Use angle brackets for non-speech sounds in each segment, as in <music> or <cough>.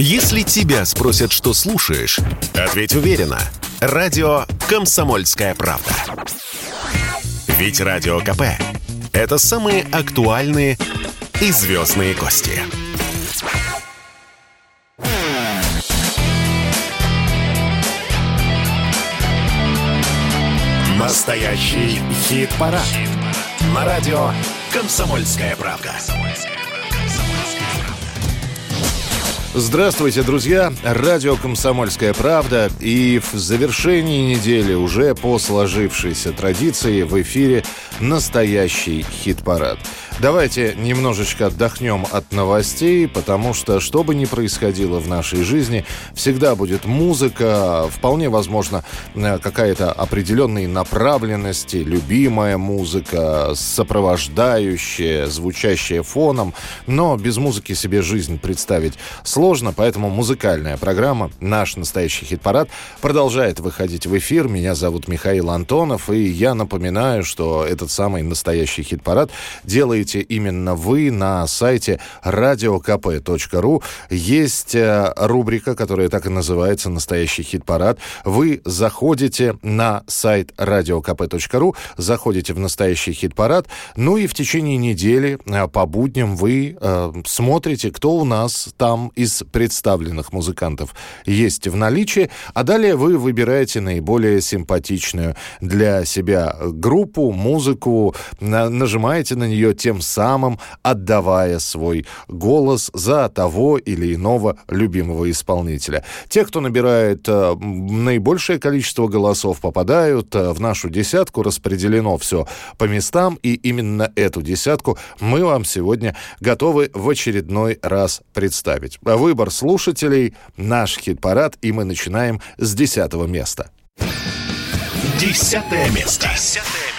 Если тебя спросят, что слушаешь, ответь уверенно. Радио «Комсомольская правда». Ведь Радио КП – это самые актуальные и звездные гости. Настоящий хит-парад. Хит На радио «Комсомольская правда». Здравствуйте, друзья! Радио «Комсомольская правда» и в завершении недели уже по сложившейся традиции в эфире настоящий хит-парад. Давайте немножечко отдохнем от новостей, потому что, что бы ни происходило в нашей жизни, всегда будет музыка, вполне возможно, э, какая-то определенной направленности, любимая музыка, сопровождающая, звучащая фоном, но без музыки себе жизнь представить сложно, поэтому музыкальная программа «Наш настоящий хит-парад» продолжает выходить в эфир. Меня зовут Михаил Антонов, и я напоминаю, что этот самый настоящий хит-парад делает слушаете именно вы на сайте radiokp.ru. Есть э, рубрика, которая так и называется «Настоящий хит-парад». Вы заходите на сайт radiokp.ru, заходите в «Настоящий хит-парад», ну и в течение недели э, по будням вы э, смотрите, кто у нас там из представленных музыкантов есть в наличии, а далее вы выбираете наиболее симпатичную для себя группу, музыку, нажимаете на нее, тем тем самым отдавая свой голос за того или иного любимого исполнителя. Те, кто набирает э, наибольшее количество голосов, попадают э, в нашу десятку, распределено все по местам, и именно эту десятку мы вам сегодня готовы в очередной раз представить. Выбор слушателей, наш хит-парад, и мы начинаем с десятого места. Десятое место. Десятое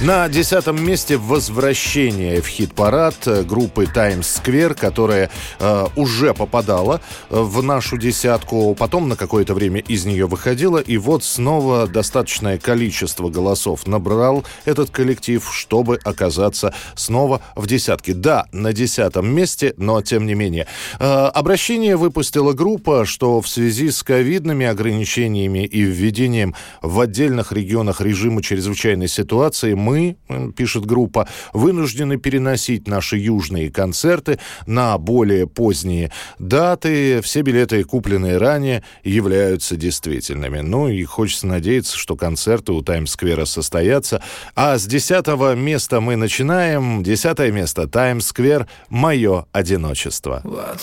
на десятом месте возвращение в хит-парад группы Times Square, которая э, уже попадала в нашу десятку, потом на какое-то время из нее выходила, и вот снова достаточное количество голосов набрал этот коллектив, чтобы оказаться снова в десятке. Да, на десятом месте, но тем не менее. Э, обращение выпустила группа, что в связи с ковидными ограничениями и введением в отдельных регионах режима чрезвычайной ситуации мы, пишет группа, вынуждены переносить наши южные концерты на более поздние даты. Все билеты, купленные ранее, являются действительными. Ну и хочется надеяться, что концерты у Таймс-сквера состоятся. А с десятого места мы начинаем. Десятое место. Таймс-сквер «Мое одиночество». Вот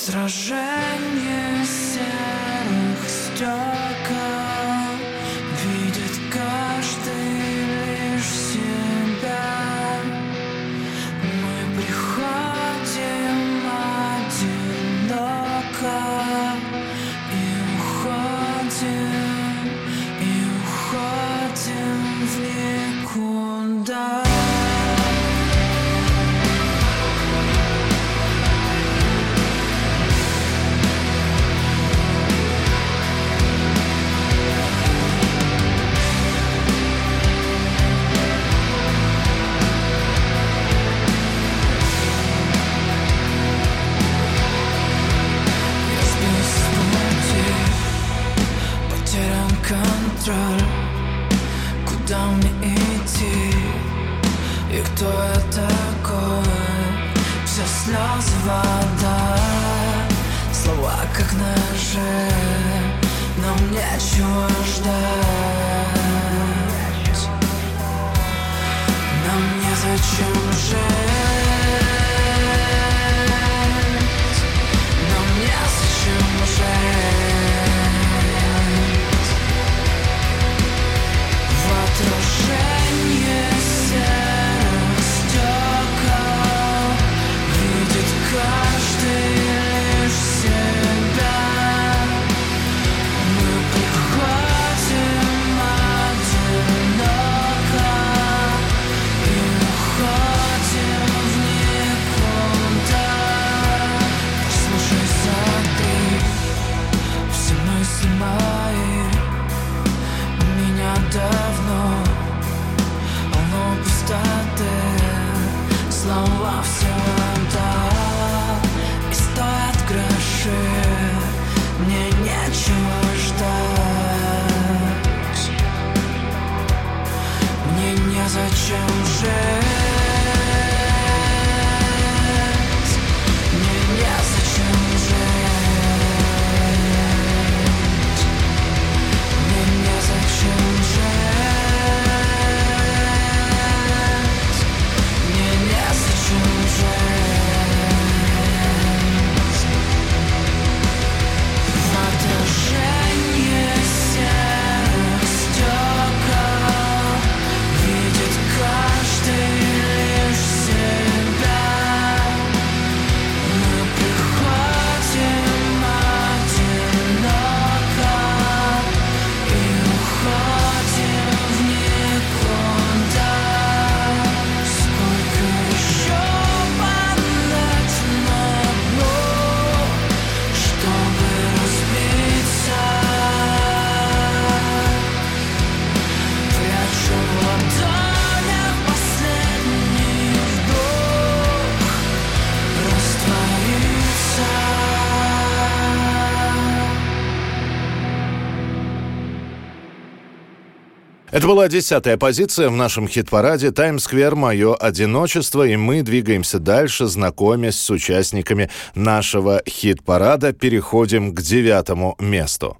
Это была десятая позиция в нашем хит-параде «Таймсквер. Мое одиночество», и мы двигаемся дальше, знакомясь с участниками нашего хит-парада. Переходим к девятому месту.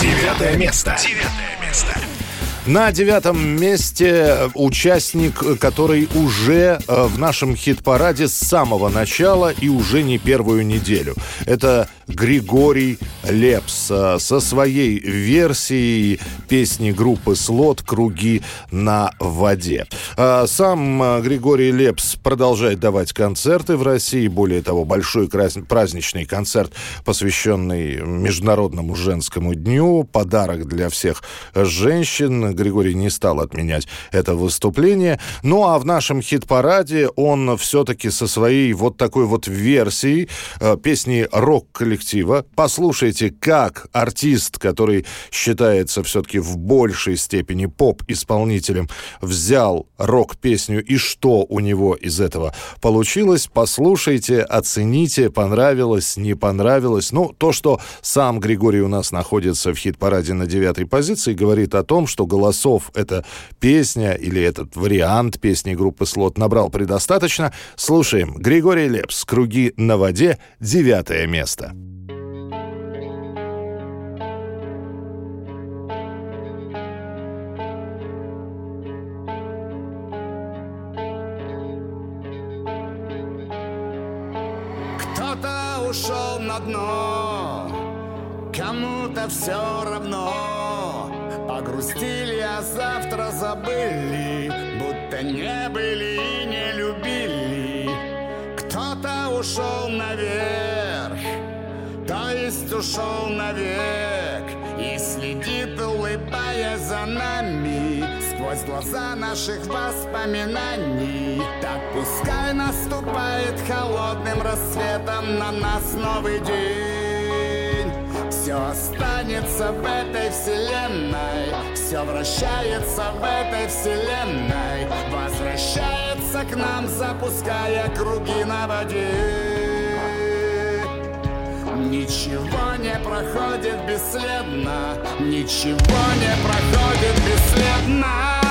Девятое место. Девятое место. На девятом месте участник, который уже э, в нашем хит-параде с самого начала и уже не первую неделю. Это Григорий Лепс э, со своей версией песни группы «Слот. Круги на воде». Э, сам Григорий Лепс продолжает давать концерты в России. Более того, большой праздничный концерт, посвященный Международному женскому дню. Подарок для всех женщин Григорий не стал отменять это выступление. Ну а в нашем хит-параде он все-таки со своей вот такой вот версией э, песни рок-коллектива. Послушайте, как артист, который считается все-таки в большей степени поп-исполнителем, взял рок-песню и что у него из этого получилось. Послушайте, оцените, понравилось, не понравилось. Ну, то, что сам Григорий у нас находится в хит-параде на девятой позиции, говорит о том, что голосов эта песня или этот вариант песни группы «Слот» набрал предостаточно. Слушаем. Григорий Лепс «Круги на воде», девятое место. Кто-то ушел на дно, кому-то все равно. Погрустили, а завтра забыли, будто не были и не любили. Кто-то ушел наверх, то есть ушел навек И следит, улыбаясь за нами Сквозь глаза наших воспоминаний Так пускай наступает холодным рассветом На нас новый день все останется в этой вселенной. Все вращается в этой вселенной. Возвращается к нам, запуская круги на воде. Ничего не проходит бесследно. Ничего не проходит бесследно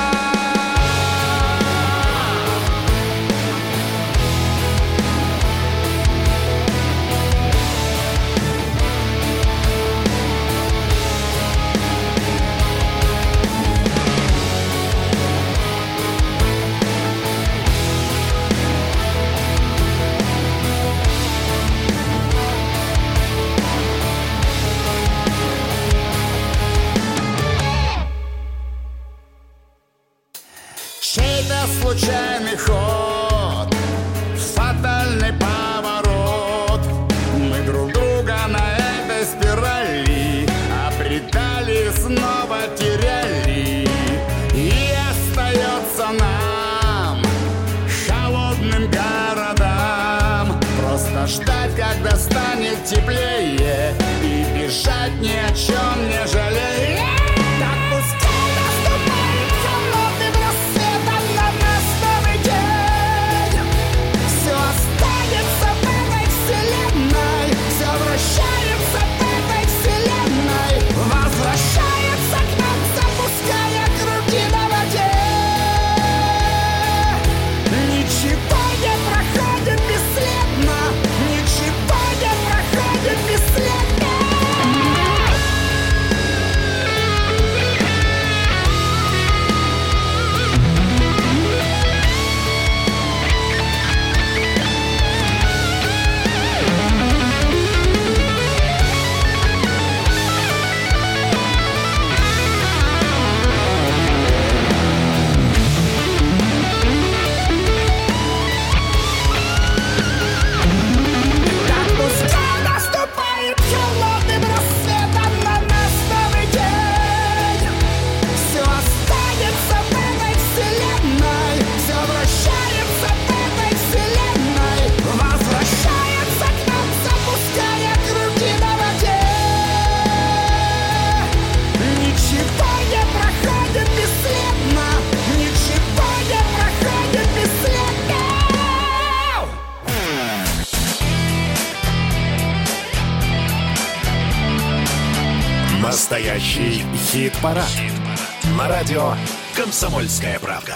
Настоящий хит-парад. Хит На радио «Комсомольская правда».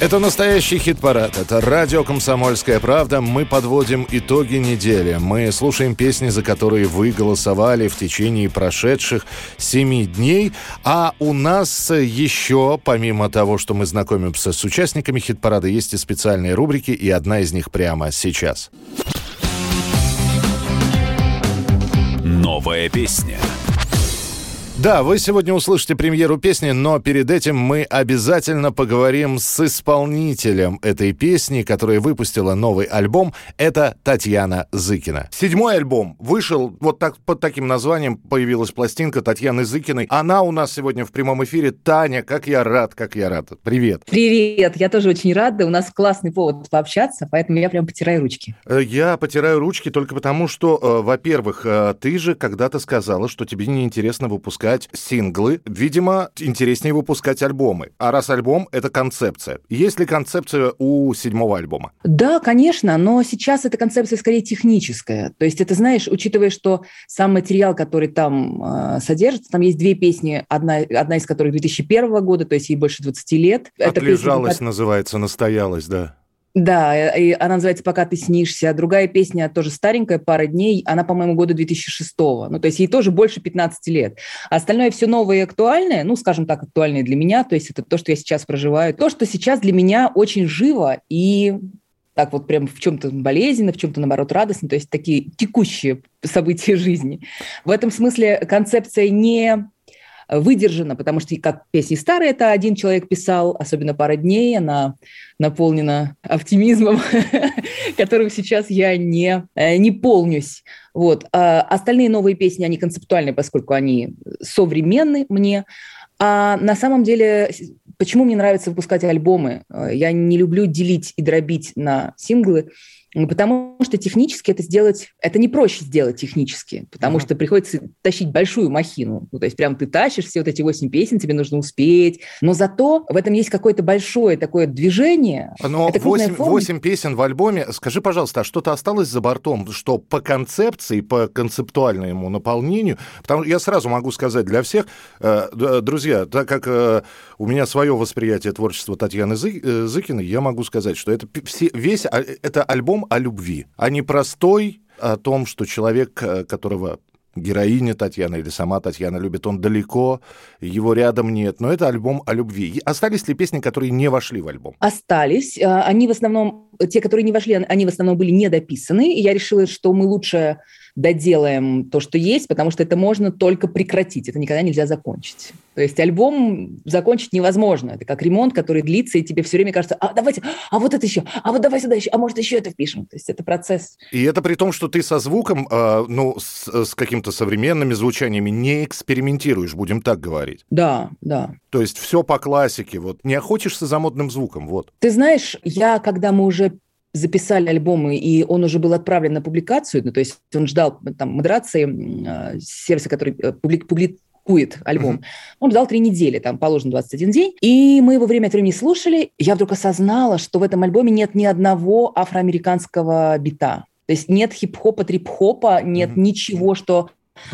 Это настоящий хит-парад. Это радио «Комсомольская правда». Мы подводим итоги недели. Мы слушаем песни, за которые вы голосовали в течение прошедших семи дней. А у нас еще, помимо того, что мы знакомимся с участниками хит-парада, есть и специальные рубрики, и одна из них прямо сейчас. Новая песня. Да, вы сегодня услышите премьеру песни, но перед этим мы обязательно поговорим с исполнителем этой песни, которая выпустила новый альбом. Это Татьяна Зыкина. Седьмой альбом вышел, вот так, под таким названием появилась пластинка Татьяны Зыкиной. Она у нас сегодня в прямом эфире. Таня, как я рад, как я рад. Привет. Привет, я тоже очень рада. У нас классный повод пообщаться, поэтому я прям потираю ручки. Э, я потираю ручки только потому, что, э, во-первых, э, ты же когда-то сказала, что тебе неинтересно выпускать выпускать синглы. Видимо, интереснее выпускать альбомы. А раз альбом — это концепция. Есть ли концепция у седьмого альбома? Да, конечно, но сейчас эта концепция скорее техническая. То есть это, знаешь, учитывая, что сам материал, который там э, содержится, там есть две песни, одна, одна из которых 2001 года, то есть ей больше 20 лет. Отлежалась песня, называется, настоялась, да. Да, и она называется «Пока ты снишься». Другая песня тоже старенькая, «Пара дней». Она, по-моему, года 2006 Ну, то есть ей тоже больше 15 лет. Остальное все новое и актуальное, ну, скажем так, актуальное для меня. То есть это то, что я сейчас проживаю. То, что сейчас для меня очень живо и так вот прям в чем-то болезненно, в чем-то, наоборот, радостно. То есть такие текущие события жизни. В этом смысле концепция не выдержана, потому что как песни старые, это один человек писал, особенно «Пара дней», она наполнена оптимизмом, <laughs> которым сейчас я не, э, не полнюсь. Вот. А остальные новые песни, они концептуальные, поскольку они современны мне. А на самом деле, почему мне нравится выпускать альбомы? Э, я не люблю делить и дробить на синглы. Ну, потому что технически это сделать, это не проще сделать технически, потому uh-huh. что приходится тащить большую махину. Ну, то есть прям ты тащишь все вот эти восемь песен, тебе нужно успеть. Но зато в этом есть какое-то большое такое движение. Но это 8, 8 песен в альбоме. Скажи, пожалуйста, а что-то осталось за бортом, что по концепции, по концептуальному наполнению, потому что я сразу могу сказать для всех, э, друзья, так как э, у меня свое восприятие творчества Татьяны э, Зыкиной, я могу сказать, что это все, весь а, это альбом альбом о любви, а не простой о том, что человек, э, которого героиня Татьяна или сама Татьяна любит, он далеко, его рядом нет. Но это альбом о любви. Остались ли песни, которые не вошли в альбом? Остались. Э, они в основном, те, которые не вошли, они в основном были недописаны. И я решила, что мы лучше доделаем то, что есть, потому что это можно только прекратить, это никогда нельзя закончить. То есть альбом закончить невозможно. Это как ремонт, который длится, и тебе все время кажется, а давайте, а вот это еще, а вот давай сюда еще, а может еще это впишем. То есть это процесс. И это при том, что ты со звуком, э, ну, с, с какими-то современными звучаниями не экспериментируешь, будем так говорить. Да, да. То есть все по классике, вот. Не охотишься за модным звуком, вот. Ты знаешь, я, когда мы уже записали альбомы, и он уже был отправлен на публикацию, ну, то есть он ждал там модерации э, сервиса, который э, публик, публикует альбом. Mm-hmm. Он ждал три недели, там положено 21 день, и мы его время от времени слушали. Я вдруг осознала, что в этом альбоме нет ни одного афроамериканского бита. То есть нет хип-хопа, трип-хопа, нет mm-hmm. ничего, что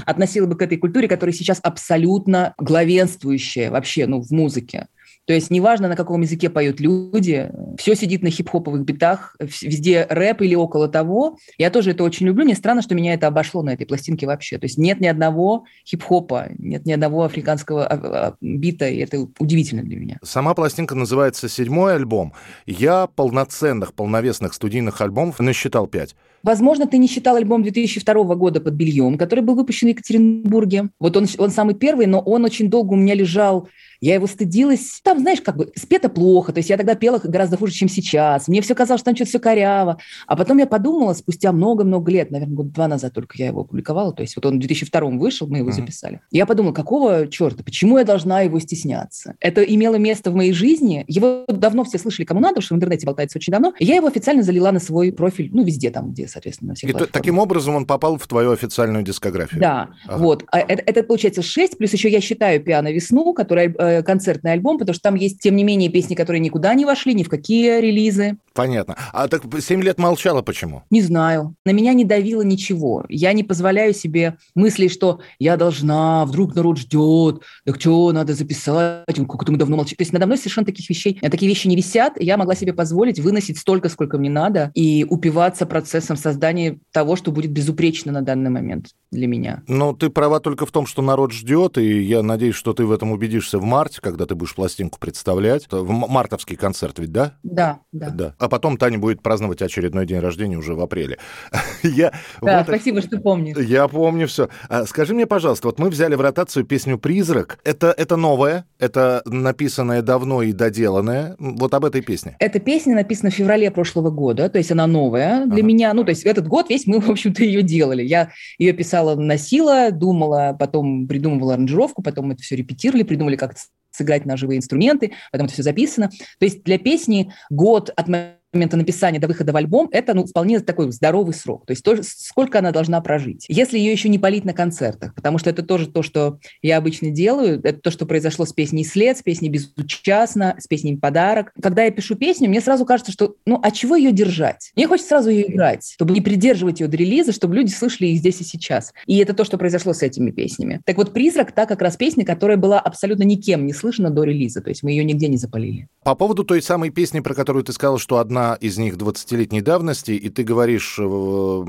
относило бы к этой культуре, которая сейчас абсолютно главенствующая вообще ну, в музыке. То есть неважно, на каком языке поют люди, все сидит на хип-хоповых битах, везде рэп или около того. Я тоже это очень люблю. Мне странно, что меня это обошло на этой пластинке вообще. То есть нет ни одного хип-хопа, нет ни одного африканского а, а, бита, и это удивительно для меня. Сама пластинка называется «Седьмой альбом». Я полноценных, полновесных студийных альбомов насчитал пять. Возможно, ты не считал альбом 2002 года «Под бельем», который был выпущен в Екатеринбурге. Вот он, он самый первый, но он очень долго у меня лежал я его стыдилась. Там, знаешь, как бы спето плохо. То есть я тогда пела гораздо хуже, чем сейчас. Мне все казалось, что там что-то все коряво. А потом я подумала, спустя много-много лет, наверное, год два назад только я его опубликовала. То есть вот он в 2002 вышел, мы его mm-hmm. записали. Я подумала, какого черта, почему я должна его стесняться? Это имело место в моей жизни. Его давно все слышали, кому надо, что в интернете болтается очень давно. Я его официально залила на свой профиль, ну, везде там, где соответственно, на всех И то- таким образом он попал в твою официальную дискографию. Да, Ага. вот. А Это, это получается 6, плюс еще я считаю «Пиано весну», который э, концертный альбом, потому что там есть, тем не менее, песни, которые никуда не вошли, ни в какие релизы. Понятно. А так 7 лет молчала почему? Не знаю. На меня не давило ничего. Я не позволяю себе мысли, что я должна, вдруг народ ждет, так что, надо записать, он как-то мы давно молчим. То есть надо мной совершенно таких вещей, э, такие вещи не висят. Я могла себе позволить выносить столько, сколько мне надо, и упиваться процессом создания того, что будет безупречно на данный момент для меня. Ну, ты права только в том, что народ ждет, и я надеюсь, что ты в этом убедишься в марте, когда ты будешь пластинку представлять. В мартовский концерт ведь, да? Да, да. Да. А потом Таня будет праздновать очередной день рождения уже в апреле. <laughs> Я Да, вот- спасибо, что помнишь. Я помню все. скажи мне, пожалуйста, вот мы взяли в ротацию песню «Призрак». Это, это новое, это написанное давно и доделанное. Вот об этой песне. Эта песня написана в феврале прошлого года, то есть она новая для Ага. меня. Ну, то есть этот год весь мы, в общем-то, ее делали. Я ее писала, носила, думала, потом придумывала аранжировку, потом это все репетировали, придумали, как сыграть на живые инструменты, потом это все записано. То есть для песни год от момента написания до выхода в альбом, это ну, вполне такой здоровый срок. То есть то, сколько она должна прожить. Если ее еще не полить на концертах, потому что это тоже то, что я обычно делаю, это то, что произошло с песней «След», с песней «Безучастно», с песней «Подарок». Когда я пишу песню, мне сразу кажется, что ну а чего ее держать? Мне хочется сразу ее играть, чтобы не придерживать ее до релиза, чтобы люди слышали их здесь и сейчас. И это то, что произошло с этими песнями. Так вот, «Призрак» — та как раз песня, которая была абсолютно никем не слышана до релиза, то есть мы ее нигде не запалили. По поводу той самой песни, про которую ты сказал, что одна из них 20-летней давности, и ты говоришь, э,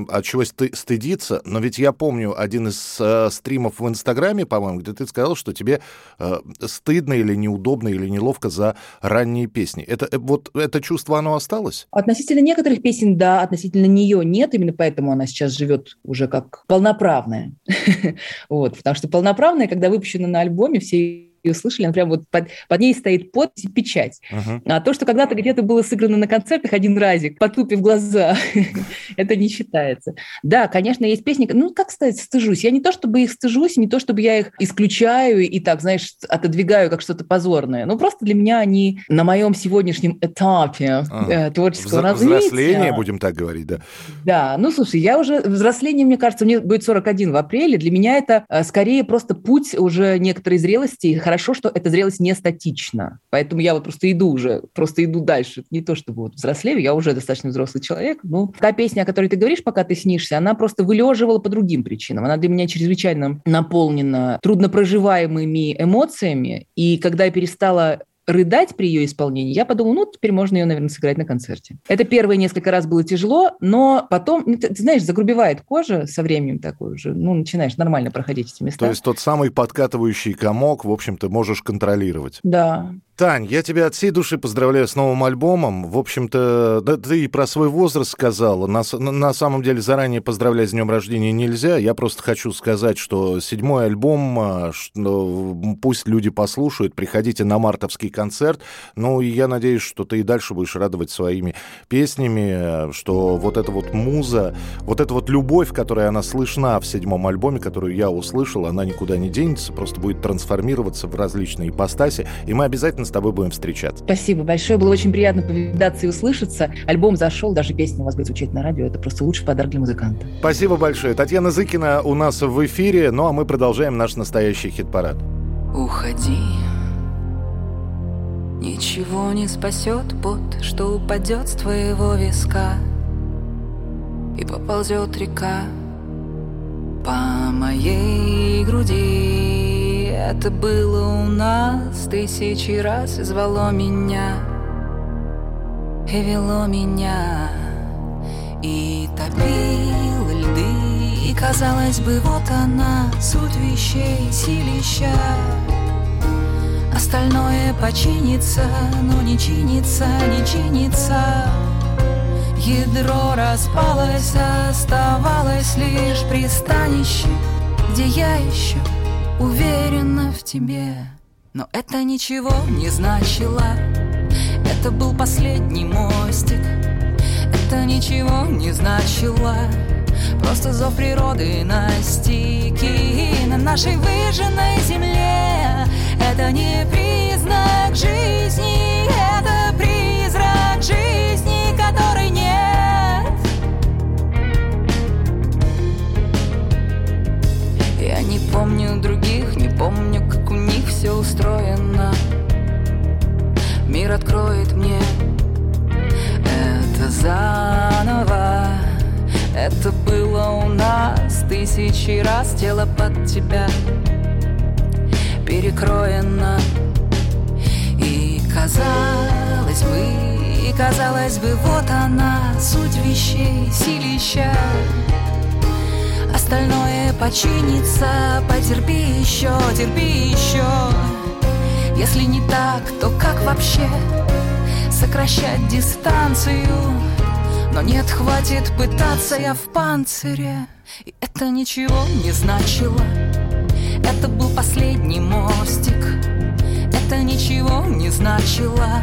от чего сты- стыдиться, но ведь я помню один из э, стримов в Инстаграме, по-моему, где ты сказал, что тебе э, стыдно или неудобно или неловко за ранние песни. Это э, вот это чувство, оно осталось? Относительно некоторых песен, да, относительно нее нет, именно поэтому она сейчас живет уже как полноправная. <laughs> Вот, потому что полноправная, когда выпущена на альбоме, все ее слышали, она прям вот под, под ней стоит подпись и печать. Мгм. А то, что когда-то где-то было сыграно на концертах один разик, потупив глаза, <laughs> это не считается. Да, конечно, есть песни, ну, как сказать, стыжусь. Я не то, чтобы их стыжусь, не то, чтобы я их исключаю и так, знаешь, отодвигаю как что-то позорное. Ну, просто для меня они на моем сегодняшнем этапе А, э, творческого развития. Взросление, будем так говорить, да. Да, ну слушай, я уже взросление, мне кажется, мне будет 41 в апреле. Для меня это э, скорее просто путь уже некоторой зрелости. И хорошо, что эта зрелость не статична. Поэтому я вот просто иду уже, просто иду дальше. Не то, чтобы вот взрослею, я уже достаточно взрослый человек. Ну, та песня, о которой ты говоришь, пока ты снишься, она просто вылеживала по другим причинам. Она для меня чрезвычайно наполнена труднопроживаемыми эмоциями. И когда я перестала рыдать при ее исполнении, я подумала, ну, теперь можно ее, наверное, сыграть на концерте. Это первые несколько раз было тяжело, но потом, ну, ты, ты знаешь, загрубевает кожа со временем такой уже, ну, начинаешь нормально проходить эти места. То есть тот самый подкатывающий комок, в общем-то, можешь контролировать. Да, Тань, я тебя от всей души поздравляю с новым альбомом. В общем-то, да, ты и про свой возраст сказала. На, на- самом деле, заранее поздравлять с днем рождения нельзя. Я просто хочу сказать, что седьмой альбом, а, что, пусть люди послушают, приходите на мартовский концерт. Ну, и я надеюсь, что ты и дальше будешь радовать своими песнями, что вот эта вот муза, вот эта вот любовь, которая она слышна в седьмом альбоме, которую я услышал, она никуда не денется, просто будет трансформироваться в различные ипостаси, и мы обязательно с тобой будем встречаться. спасибо большое, было очень приятно повидаться и услышаться. Альбом зашел, даже песня у вас будет звучать на радио, это просто лучший подарок для музыканта. Спасибо большое. Татьяна Зыкина у нас в эфире, ну а мы продолжаем наш настоящий хит-парад. Уходи Ничего не спасет пот, что упадет с твоего виска И поползет река по моей груди Это было у нас тысячи раз и звало меня И вело меня И топило льды И казалось бы, вот она, суть вещей, силища. Остальное починится, но не чинится, не чинится. Ядро распалось, оставалось лишь пристанище Где я еще уверена в тебе. Но это ничего не значило. Это был последний мостик. Это ничего не значило. Просто зов природы настиг И на нашей выжженной земле. Это не признак жизни. Это устроено. Мир откроет мне это заново. Это было у нас тысячи раз. Тело под тебя перекроено. И казалось бы, и казалось бы Вот она, суть вещей, силища Остальное починится, потерпи еще, терпи еще. Если не так, то как вообще сокращать дистанцию? Но нет, хватит пытаться, я в панцире. И это ничего не значило. Это был последний мостик. Это ничего не значило.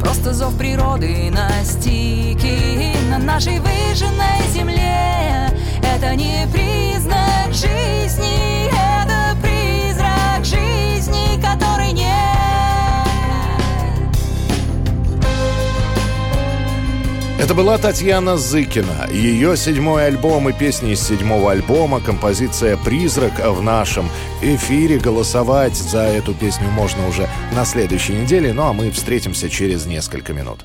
Просто зов природы на стике На нашей выжженной земле Это не признак жизни Это призрак жизни, который нет Это была Татьяна Зыкина. Ее седьмой альбом и песни из седьмого альбома, композиция «Призрак» в нашем эфире. Голосовать за эту песню можно уже на следующей неделе, ну а мы встретимся через несколько минут.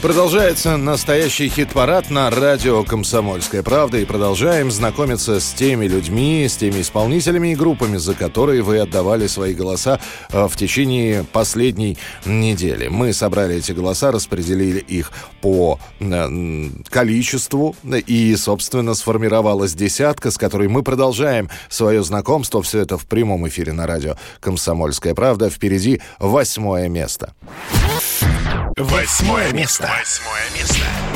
Продолжается настоящий хит-парад на радио «Комсомольская правда» и продолжаем знакомиться с теми людьми, с теми исполнителями и группами, за которые вы отдавали свои голоса э, в течение последней недели. Мы собрали эти голоса, распределили их по э, количеству и, собственно, сформировалась десятка, с которой мы продолжаем свое знакомство. Все это в прямом эфире на радио «Комсомольская правда». Впереди восьмое место. Восьмое место. Восьмое место.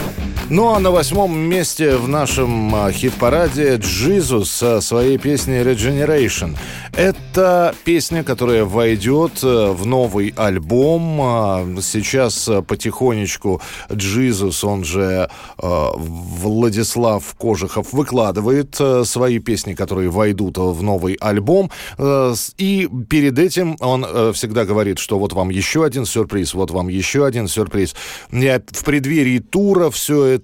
Ну а на восьмом месте в нашем а, хит-параде Джизус со своей песней Regeneration. Это песня, которая войдет э, в новый альбом. А, Сейчас э, потихонечку Джизус, он же э, Владислав Кожухов, выкладывает свои песни, которые войдут в новый альбом. И перед этим он всегда говорит, что вот вам еще один сюрприз, вот вам еще один сюрприз. Я в преддверии тура все это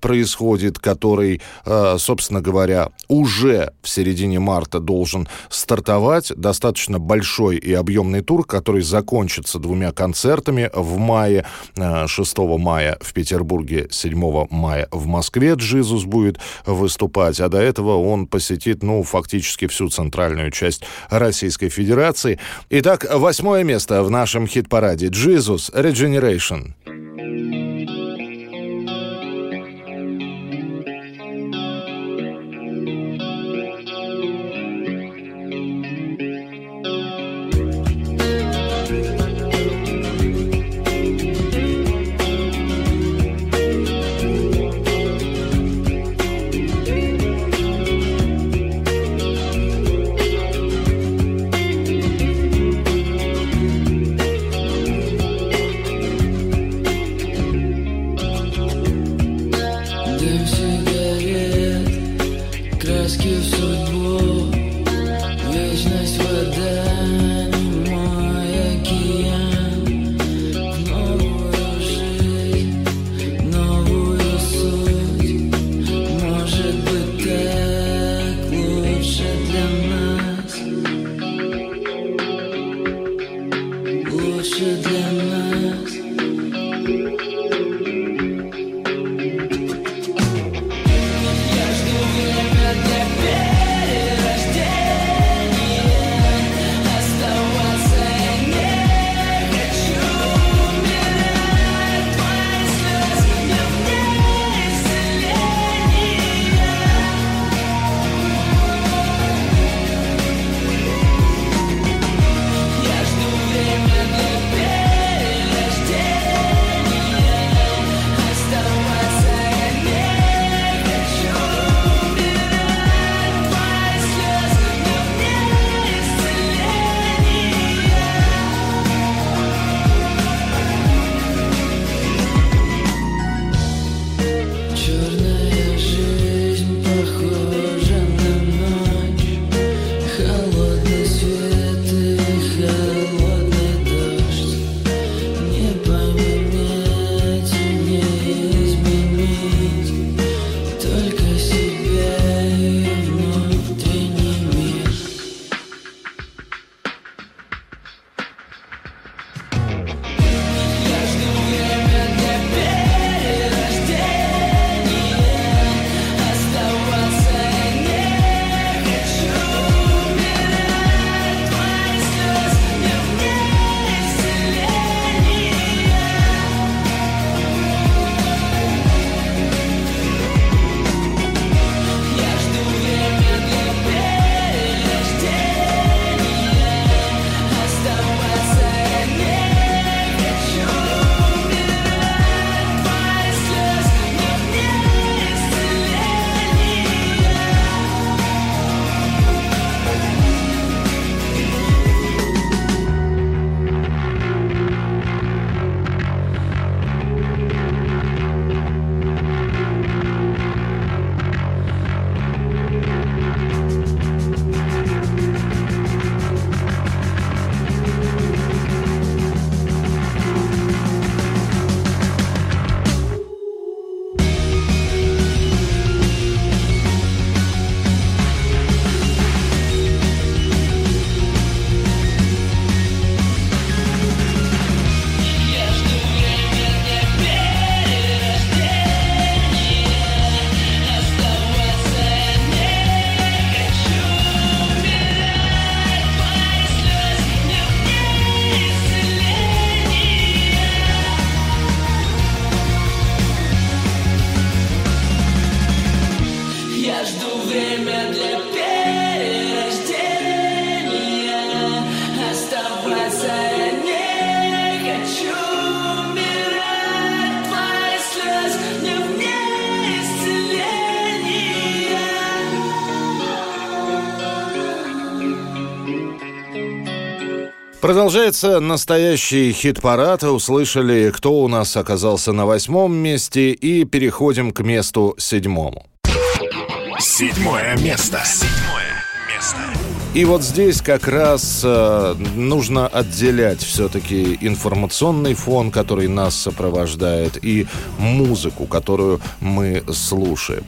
происходит, который, э, собственно говоря, уже в середине марта должен стартовать. Достаточно большой и объемный тур, который закончится двумя концертами в мае, э, 6 мая в Петербурге, 7 мая в Москве Джизус будет выступать, а до этого он посетит, ну, фактически всю центральную часть Российской Федерации. Итак, восьмое место в нашем хит-параде Джизус Regeneration. Продолжается настоящий хит-парад. Услышали, кто у нас оказался на восьмом месте. И переходим к месту седьмому. Седьмое место. Седьмое место. И вот здесь как раз э, нужно отделять все-таки информационный фон, который нас сопровождает, и музыку, которую мы слушаем.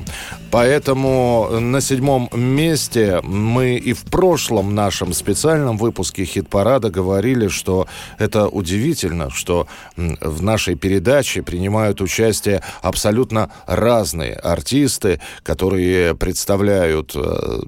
Поэтому на седьмом месте мы и в прошлом нашем специальном выпуске хит-парада говорили, что это удивительно, что в нашей передаче принимают участие абсолютно разные артисты, которые представляют э,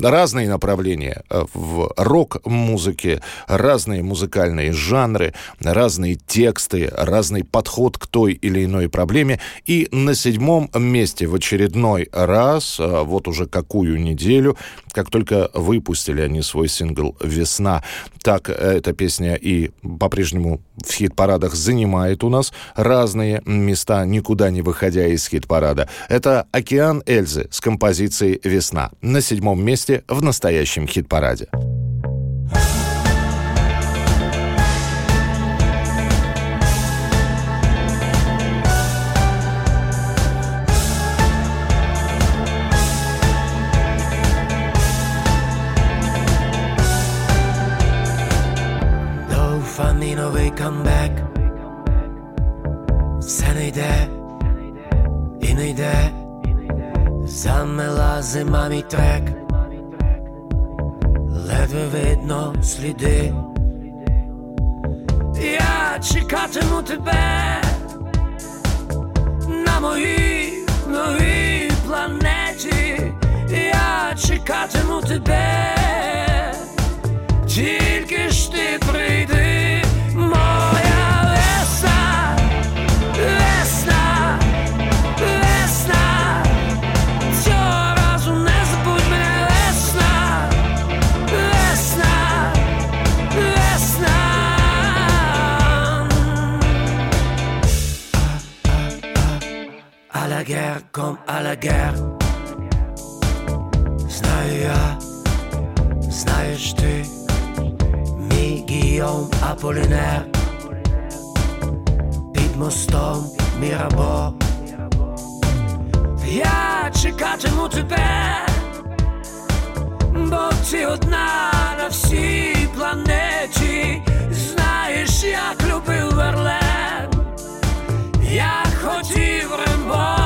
разные направления э, в рок-музыке, разные музыкальные жанры, разные тексты, разный подход к той или иной проблеме. И на седьмом месте в очередной раз, а, вот уже какую неделю, как только выпустили они свой сингл «Весна». Так эта песня и по-прежнему в хит-парадах занимает у нас разные места, никуда не выходя из хит-парада. Это «Океан Эльзы» с композицией «Весна» на седьмом месте в настоящем хит-параде. Замела зима мій трек Ледве видно сліди Я чекатиму тебе на моїй новій планеті Я чекатиму тебе Comme à la guerre Знаю я, знаешь ты Мій Гийом Аполінер Під мостом Мірабо. Я чекатиму тебе Бо ти одна на всій планеті. Знаєш, як любив Верлен. Я хотів Рембо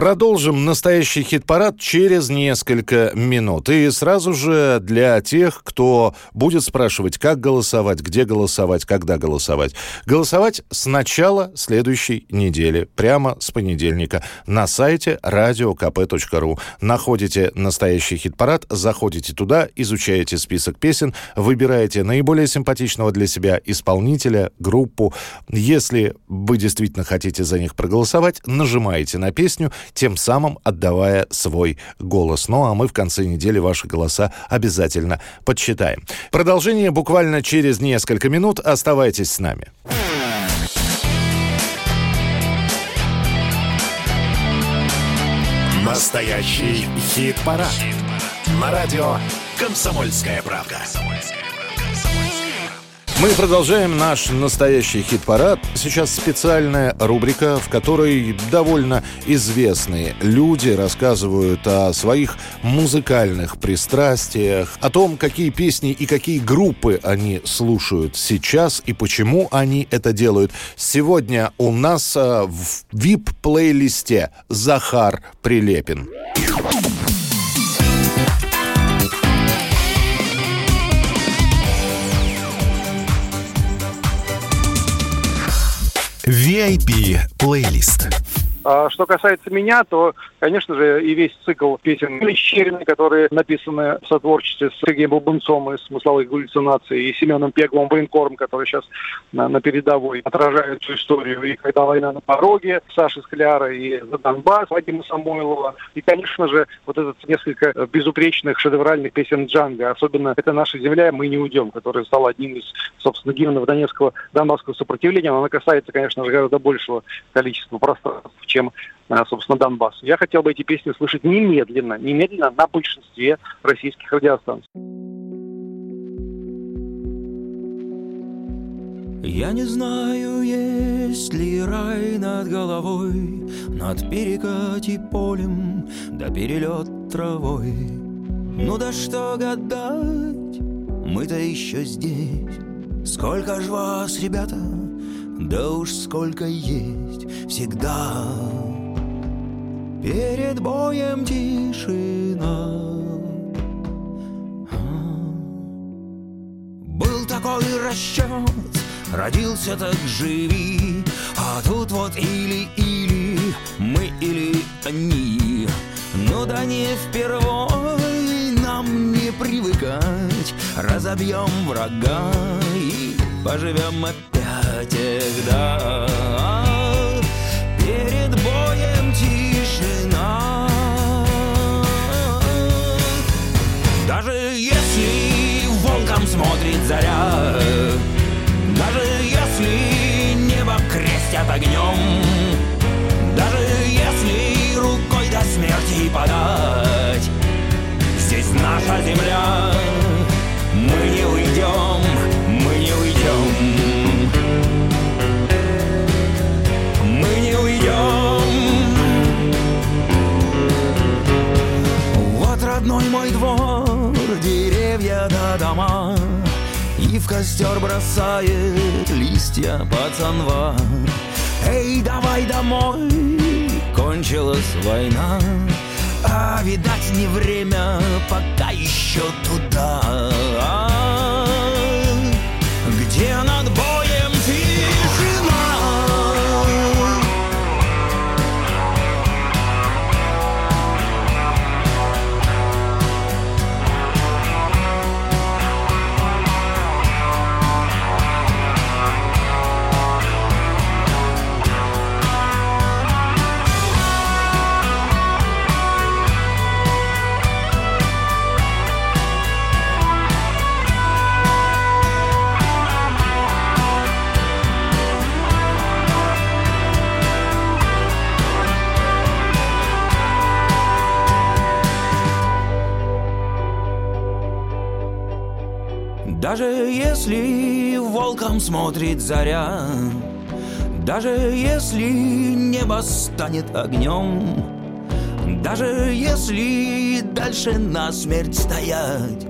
Продолжим настоящий хит-парад через несколько минут. И сразу же для тех, кто будет спрашивать, как голосовать, где голосовать, когда голосовать. Голосовать с начала следующей недели, прямо с понедельника, на сайте radiokp.ru. Находите настоящий хит-парад, заходите туда, изучаете список песен, выбираете наиболее симпатичного для себя исполнителя, группу. Если вы действительно хотите за них проголосовать, нажимаете на песню, тем самым отдавая свой голос. Ну а мы в конце недели ваши голоса обязательно подсчитаем. Продолжение буквально через несколько минут. Оставайтесь с нами. Настоящий хит-парад. хит-парад. На радио «Комсомольская правда». «Комсомольская мы продолжаем наш настоящий хит-парад. Сейчас специальная рубрика, в которой довольно известные люди рассказывают о своих музыкальных пристрастиях, о том, какие песни и какие группы они слушают сейчас и почему они это делают. Сегодня у нас а, в VIP-плейлисте Захар Прилепин. VIP-плейлист. А что касается меня, то, конечно же, и весь цикл песен Лещерины, которые написаны в сотворчестве с Сергеем Бабунцом из «Смысловых галлюцинаций», и Семеном Пегловым военкором, который сейчас на, на передовой отражает всю историю. И «Когда война на пороге», Саши Скляра и «За Донбасс» Вадима Самойлова. И, конечно же, вот этот несколько безупречных шедевральных песен Джанга. Особенно «Это наша земля, мы не уйдем», который стал одним из, собственно, гимнов Донецкого Донбасского сопротивления. Она касается, конечно же, гораздо большего количества пространств, чем, э, собственно, Донбасс. Я хотел бы эти песни слышать немедленно, немедленно на большинстве российских радиостанций. Я не знаю, есть ли рай над головой, Над перекати полем, да перелет травой. Ну да что гадать, мы-то еще здесь. Сколько ж вас, ребята, да уж сколько есть всегда. Перед боем тишина. Был такой расчет, родился так живи. А тут вот или-или, мы или они. Ну да не впервой нам не привыкать. Разобьем врага и поживем опять всегда. Перед боем тишина. Даже если волком смотрит заря Даже если небо крестят огнем Даже если рукой до смерти подать Здесь наша земля. Мы не уйдем, мы не уйдем родной мой двор, деревья до дома, И в костер бросает листья пацанва. Эй, давай домой, кончилась война, А видать не время, пока еще туда. Где Даже если волком смотрит заря, Даже если небо станет огнем, Даже если дальше на смерть стоять,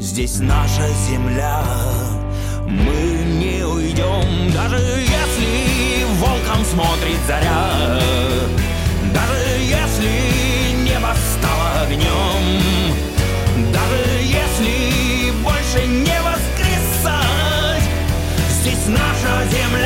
Здесь наша земля, мы не уйдем, Даже если волком смотрит заря, Даже если небо стало огнем, наша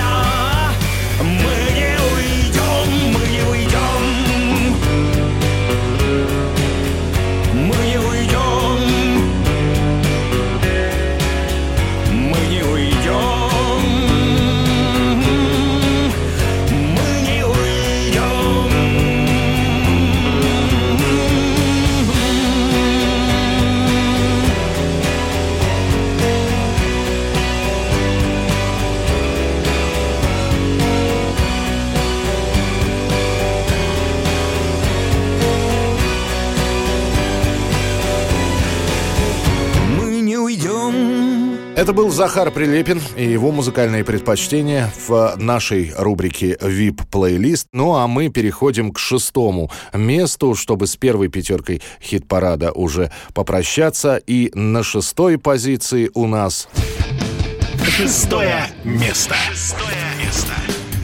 Это был Захар Прилепин и его музыкальные предпочтения в нашей рубрике VIP плейлист. Ну а мы переходим к шестому месту, чтобы с первой пятеркой хит-парада уже попрощаться. И на шестой позиции у нас Шестое место. Шестое место.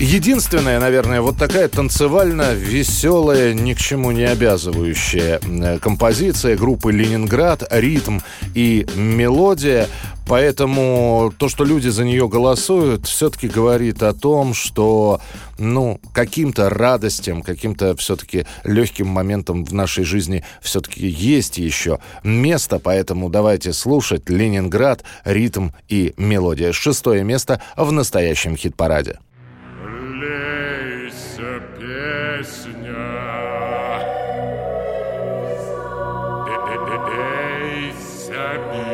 Единственная, наверное, вот такая танцевально-веселая, ни к чему не обязывающая э, композиция группы «Ленинград», ритм и мелодия. Поэтому то, что люди за нее голосуют, все-таки говорит о том, что ну, каким-то радостям, каким-то все-таки легким моментом в нашей жизни все-таки есть еще место. Поэтому давайте слушать «Ленинград», ритм и мелодия. Шестое место в настоящем хит-параде. Лейся, песня. Пейся, бит.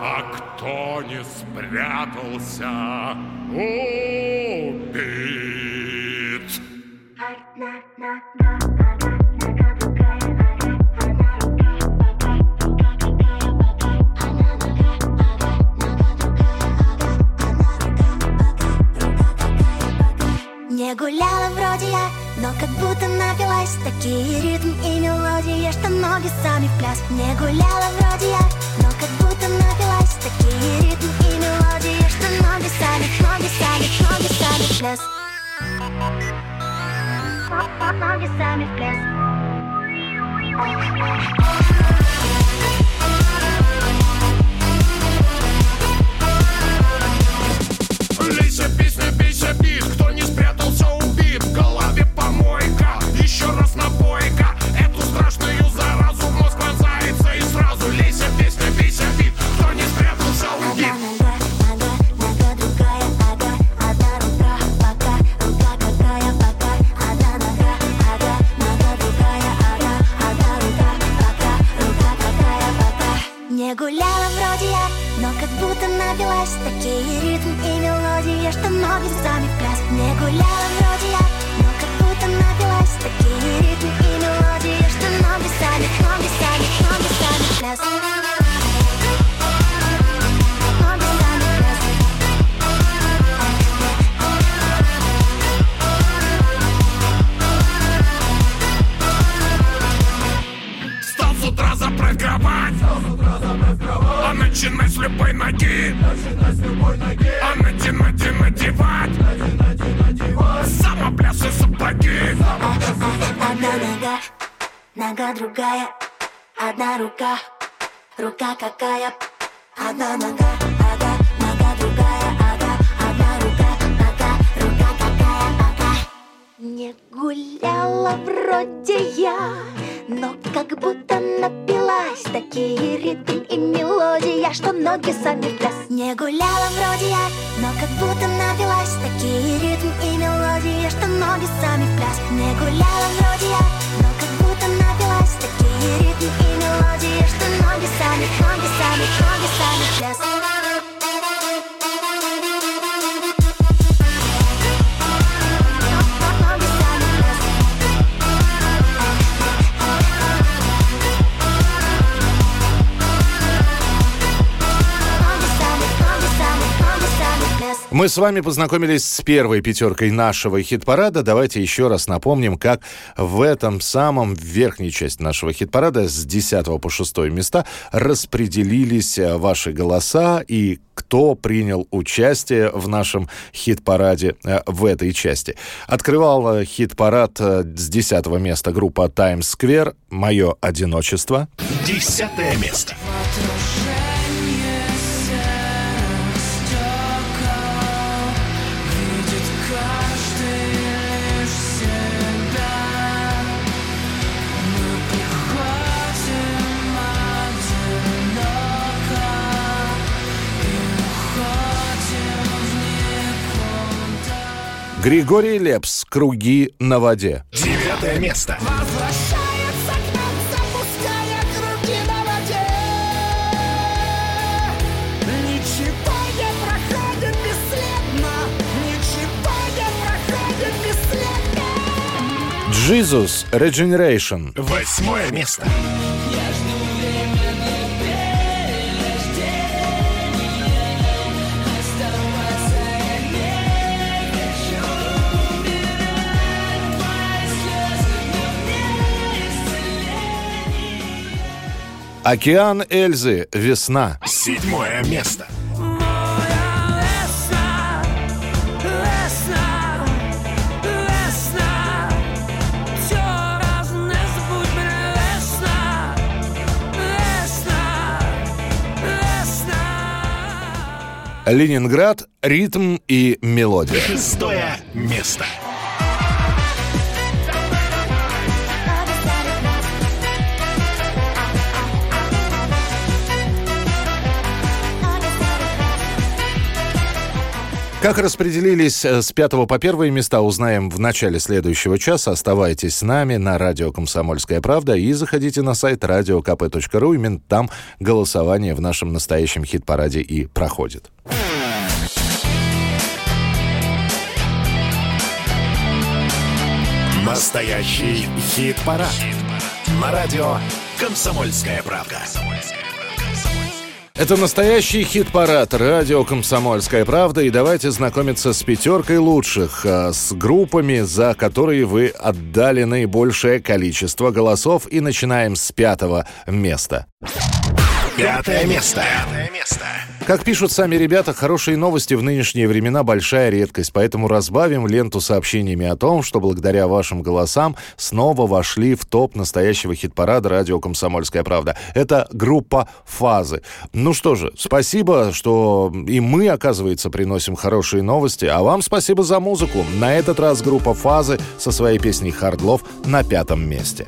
А кто не спрятался, убит. Не гуляла вроде я, но как будто напилась. Такие ритм и мелодии, что ноги сами в пляс. Не гуляла вроде я, но как будто напилась. Такие ритм и мелодии, что ноги сами, ноги сами, ноги сами в пляс. Ноги сами в пляс. Лейся, песня, бейся, бит. Кто не спрятался, еще раз напойка Эту страшную заразу в мозг вонзается И сразу лейся, песня, бейся, бит. Кто не спрятался, убит Не гуляла вроде я, но как будто напилась Такие ритм и мелодии, что ноги сами начинай с любой ноги. А надевать, надевать. Самоплясы сапоги. Одна нога, нога другая, одна рука, рука какая. Одна нога, ага, нога другая, ага, одна рука, нога, рука какая, ага. Не гуляла вроде я, но как будто напилась Такие ритм и мелодия, что ноги сами в пляс Не гуляла вроде я, но как будто напилась Такие ритм и мелодия, что ноги сами в пляс Не гуляла вроде я, но как будто напилась Такие ритм и мелодия, что ноги сами, ноги сами, ноги сами в пляс Мы с вами познакомились с первой пятеркой нашего хит-парада. Давайте еще раз напомним, как в этом самом верхней части нашего хит-парада с 10 по 6 места распределились э, ваши голоса и кто принял участие в нашем хит-параде э, в этой части. Открывал э, хит-парад с 10 места группа Times Square «Мое одиночество». Десятое место. Григорий Лепс «Круги на воде». Девятое место. Возвращается к нам, запуская круги на воде Ничего не проходит бесследно Ничего не проходит бесследно Jesus Regeneration. Восьмое место. Океан Эльзы. Весна. Седьмое место. Ленинград. Ритм и мелодия. Шестое место. Как распределились э, с пятого по первые места, узнаем в начале следующего часа. Оставайтесь с нами на радио «Комсомольская правда» и заходите на сайт radiokp.ru. Именно там голосование в нашем настоящем хит-параде и проходит. Настоящий хит-парад. На радио «Комсомольская правда». Это настоящий хит-парад радио «Комсомольская правда». И давайте знакомиться с пятеркой лучших, а, с группами, за которые вы отдали наибольшее количество голосов. И начинаем с пятого места. Пятое место. Пятое место. Как пишут сами ребята, хорошие новости в нынешние времена большая редкость, поэтому разбавим ленту сообщениями о том, что благодаря вашим голосам снова вошли в топ настоящего хит-парада радио «Комсомольская правда». Это группа «Фазы». Ну что же, спасибо, что и мы, оказывается, приносим хорошие новости, а вам спасибо за музыку. На этот раз группа «Фазы» со своей песней «Хардлов» на пятом месте.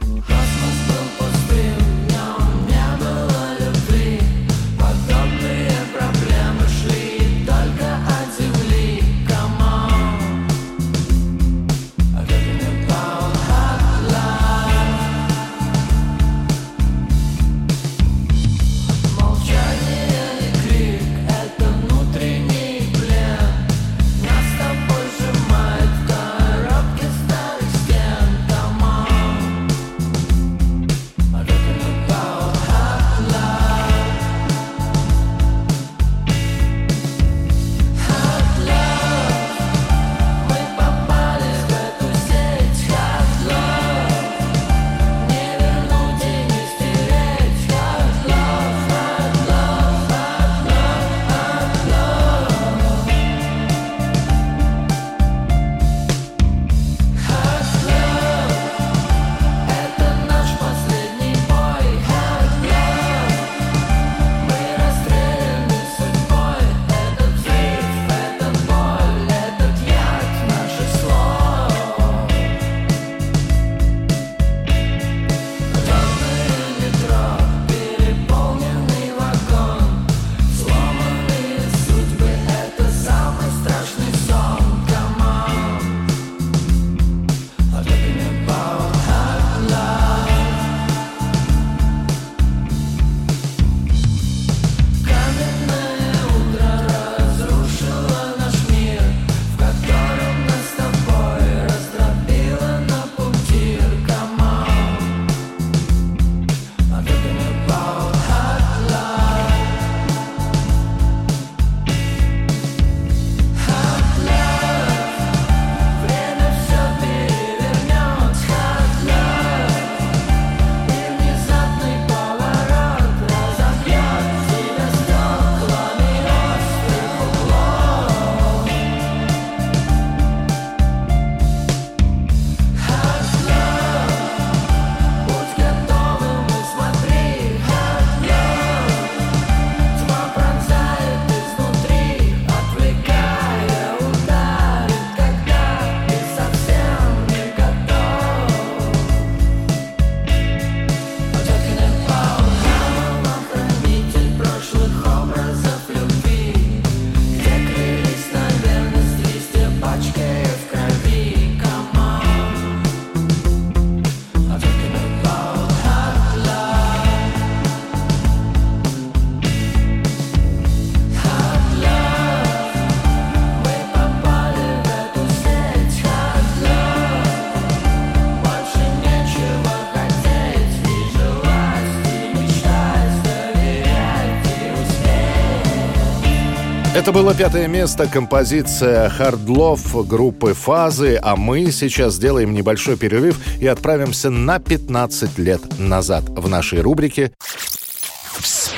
Это было пятое место, композиция «Hard Love» группы «Фазы», а мы сейчас сделаем небольшой перерыв и отправимся на 15 лет назад в нашей рубрике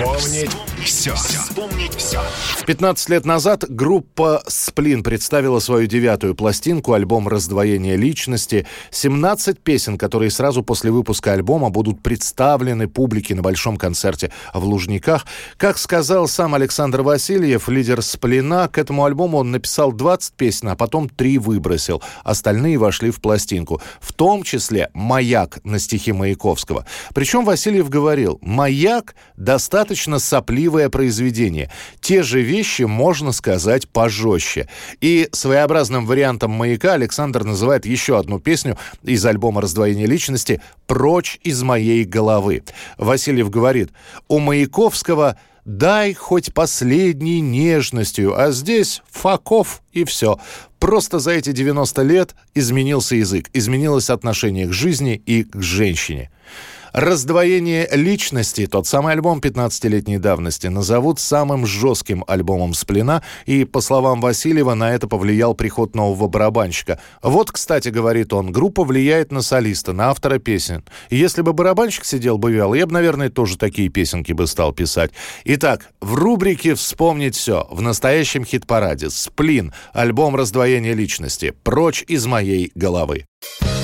Вспомнить все. Вспомнить все. 15 лет назад группа «Сплин» представила свою девятую пластинку, альбом «Раздвоение личности». 17 песен, которые сразу после выпуска альбома будут представлены публике на большом концерте в Лужниках. Как сказал сам Александр Васильев, лидер «Сплина», к этому альбому он написал 20 песен, а потом 3 выбросил. Остальные вошли в пластинку. В том числе «Маяк» на стихи Маяковского. Причем Васильев говорил, «Маяк» достаточно сопливое произведение. Те же вещи можно сказать пожестче. И своеобразным вариантом «Маяка» Александр называет еще одну песню из альбома «Раздвоение личности» «Прочь из моей головы». Васильев говорит, у Маяковского дай хоть последней нежностью, а здесь факов и все. Просто за эти 90 лет изменился язык, изменилось отношение к жизни и к женщине. «Раздвоение личности», тот самый альбом 15-летней давности, назовут самым жестким альбомом «Сплина», и, по словам Васильева, на это повлиял приход нового барабанщика. Вот, кстати, говорит он, группа влияет на солиста, на автора песен. Если бы барабанщик сидел бы вял, я бы, наверное, тоже такие песенки бы стал писать. Итак, в рубрике «Вспомнить все» в настоящем хит-параде «Сплин», альбом «Раздвоение личности», «Прочь из моей головы». Прочь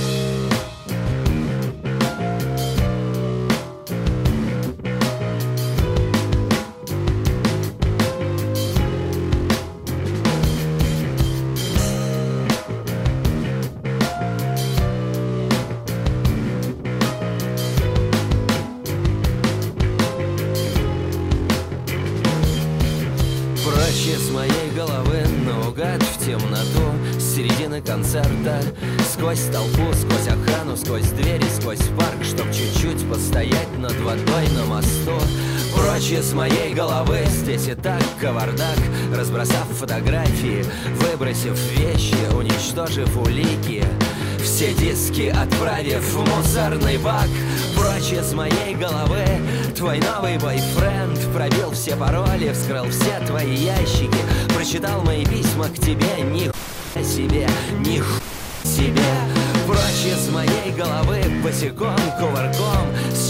кавардак Разбросав фотографии Выбросив вещи, уничтожив улики. Все диски отправив в мусорный бак. Прочь из моей головы Твой новый бойфренд Пробил все пароли, вскрыл все твои ящики Прочитал мои письма к тебе. Ни себе, ни себе. Прочь из моей головы Босиком, кувырком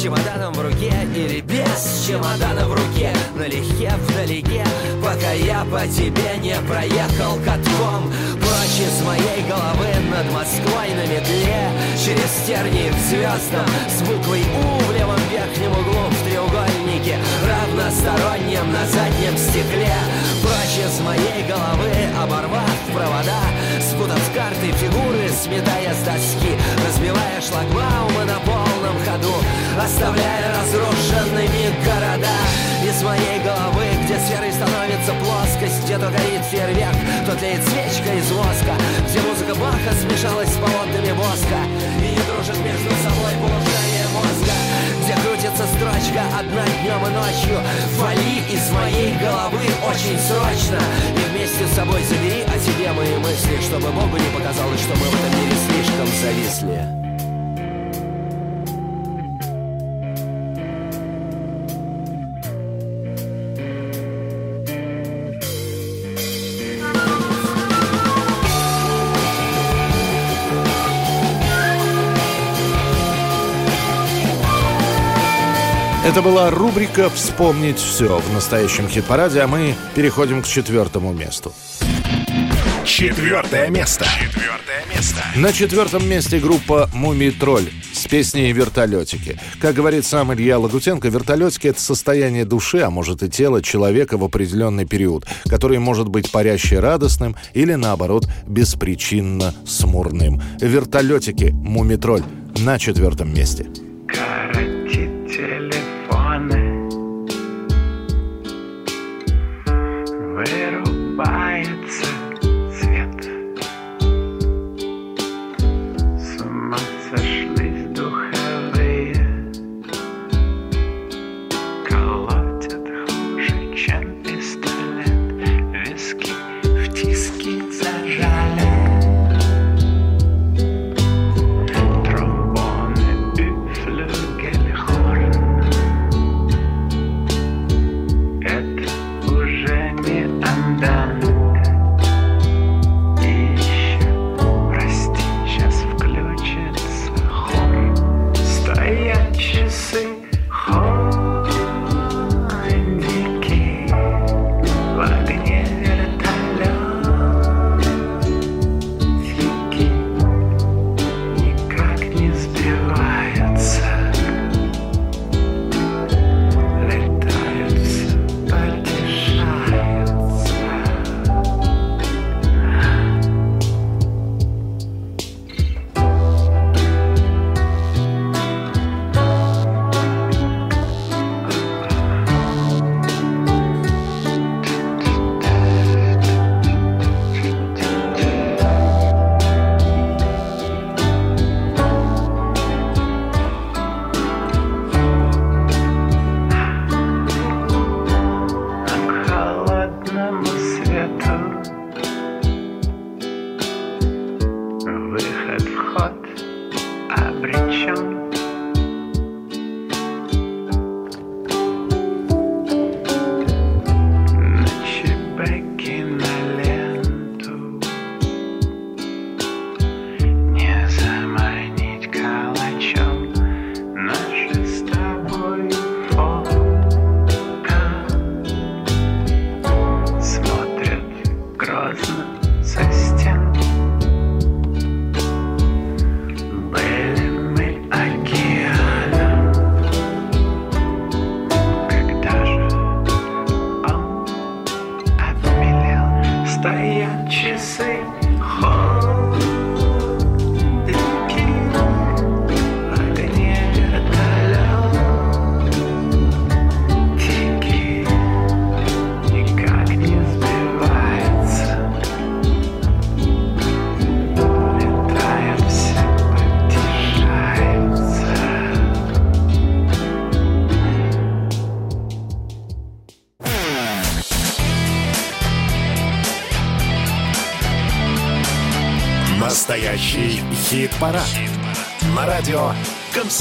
чемоданом в руке или без чемодана в руке? Налегке вдалеке Пока я по тебе не проехал катком. Прочь из моей головы Над Москвой на метле Через тернии к звездам С буквой У в левом верхнем углу В треугольнике равностороннем На заднем стекле. Прочь из моей головы Оборвав провода Спутав карты фигуры Сметая с доски. Разбивая шлагбаумы на полном ходу Оставляя разрушенными города. Из моей головы Где сферой становится плоскость Где то горит фейерверк То тлеет свечка из воска Где музыка Баха смешалась с полотнами воска. И не дружит между собой крутится строчка одна днем и ночью. Вали из моей головы очень срочно. И вместе с собой забери о тебе мои мысли Чтобы Богу не показалось, что мы в этом мире слишком зависли Это была рубрика «Вспомнить все» в настоящем хит-параде, а мы переходим к четвертому месту. Четвертое место. Четвертое место. На четвертом месте группа «Мумий Тролль» с песней «Вертолетики». Как говорит сам Илья Лагутенко, вертолетики – это состояние души, а может и тела человека в определенный период, который может быть паряще радостным или, наоборот, беспричинно смурным. «Вертолетики» «Мумий Тролль» на четвертом месте. Коротит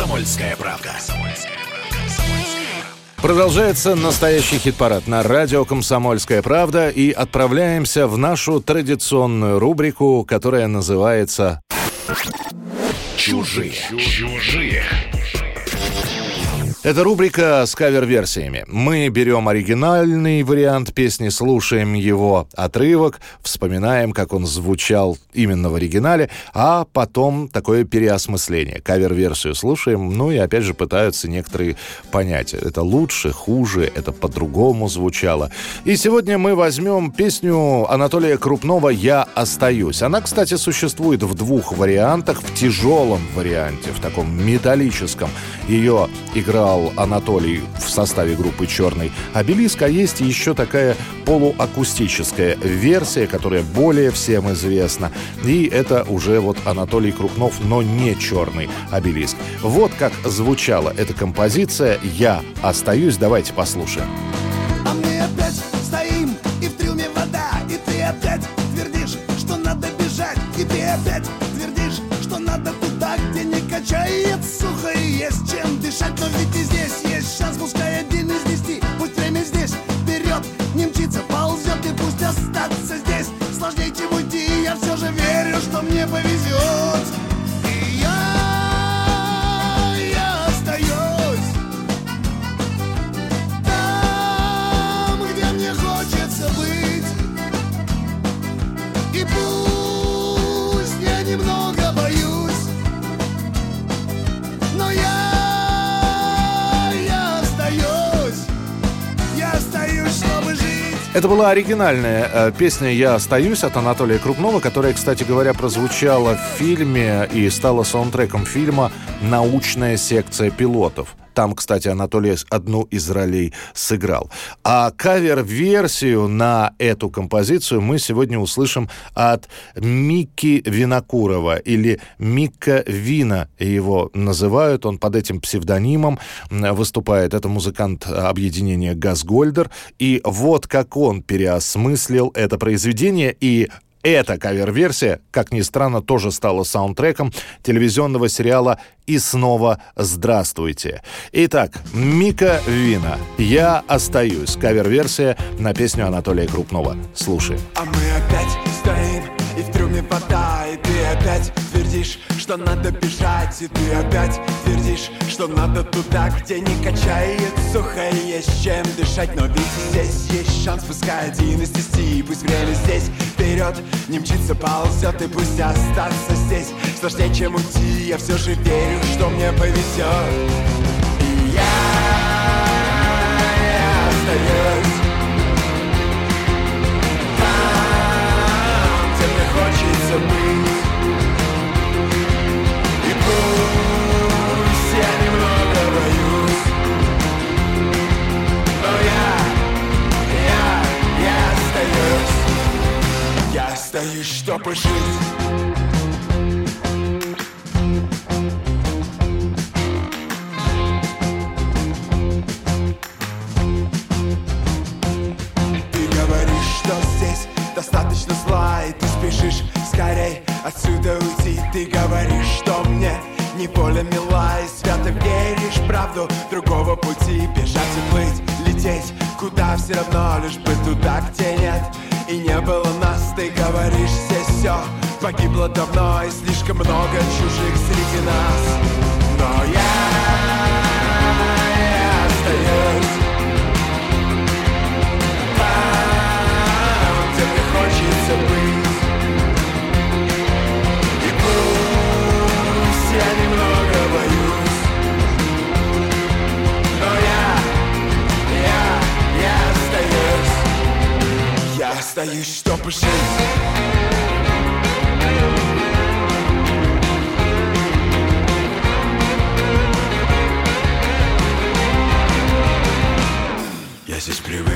«Комсомольская правда». Продолжается настоящий хит-парад на радио «Комсомольская правда» и отправляемся в нашу традиционную рубрику, которая называется Чужие. Чужие. Это рубрика с кавер-версиями. Мы берем оригинальный вариант песни, слушаем его отрывок, вспоминаем, как он звучал именно в оригинале, а потом такое переосмысление. Кавер-версию слушаем, ну и опять же пытаются некоторые понять, это лучше, хуже, это по-другому звучало. И сегодня мы возьмем песню Анатолия Крупнова «Я остаюсь». Она, кстати, существует в двух вариантах, в тяжелом варианте, в таком металлическом. Ее играл Анатолий в составе группы «Черный обелиск», а есть еще такая полуакустическая версия, которая более всем известна. И это уже вот Анатолий Крупнов, но не «Черный обелиск». Вот как звучала эта композиция «Я остаюсь». Давайте послушаем. А мы опять стоим, и в трюме вода И ты опять твердишь, что надо бежать И ты опять твердишь, что надо туда, где не качает сухо И есть чем дышать, но ведь Сложнее, чем уйти, я все же верю, что мне повезет Это была оригинальная э, песня «Я остаюсь» от Анатолия Крупнова, которая, кстати говоря, прозвучала в фильме и стала саундтреком фильма «Научная секция пилотов». Там, кстати, Анатолий одну из ролей сыграл. А кавер-версию на эту композицию мы сегодня услышим от Микки Винокурова или Микка Вина его называют. Он под этим псевдонимом выступает. Это музыкант объединения «Газгольдер». И вот как он переосмыслил это произведение и эта кавер-версия, как ни странно, тоже стала саундтреком телевизионного сериала «И снова здравствуйте». Итак, Мика Вина «Я остаюсь». Кавер-версия на песню Анатолия Крупнова. Слушай. А мы опять стоим, и в трюме вода опять твердишь, что надо бежать И ты опять твердишь, что надо туда, где не качает сухо И есть чем дышать, но ведь здесь есть шанс Пускай один из десяти, пусть время здесь вперед. Не мчится, ползет, и пусть остаться здесь. Сложнее, чем уйти, я все же верю, что мне повезет И ты спешишь скорей отсюда уйти. Ты говоришь, что мне неволя мила И свято веришь правду другого пути. Бежать и плыть, лететь, куда все равно Лишь бы туда, где нет и не было нас Ты говоришь, здесь все погибло давно И слишком много чужих среди нас. Но я остаюсь чтобы жить. Я здесь привык,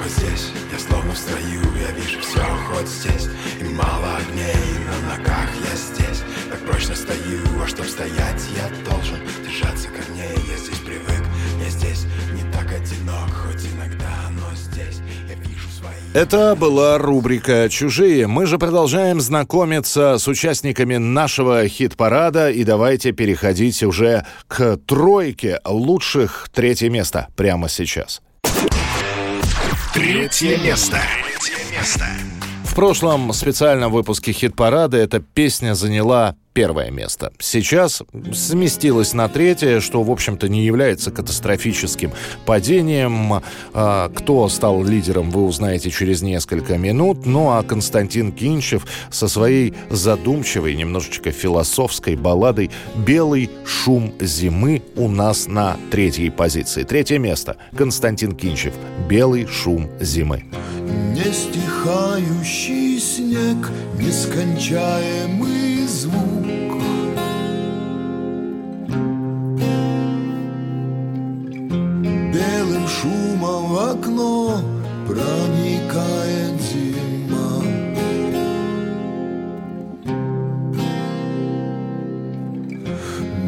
хоть здесь. Я словно в строю, я вижу все, хоть здесь. И мало огней, на ногах я здесь. Так прочно стою, а чтоб стоять Я должен держаться корней. Я здесь привык, я здесь Не так одинок, хоть иногда, но здесь Это была рубрика «Чужие». Мы же продолжаем знакомиться с участниками нашего хит-парада. И давайте переходить уже к тройке лучших третье место прямо сейчас. Третье место. Третье место. В прошлом специальном выпуске хит-парада эта песня заняла первое место. Сейчас сместилась на третье, что, в общем-то, не является катастрофическим падением. А, кто стал лидером, вы узнаете через несколько минут. Ну а Константин Кинчев со своей задумчивой, немножечко философской балладой «Белый шум зимы» у нас на третьей позиции. Третье место. Константин Кинчев «Белый шум зимы». Не стихающий снег, нескончаемый звук. В окно проникает зима.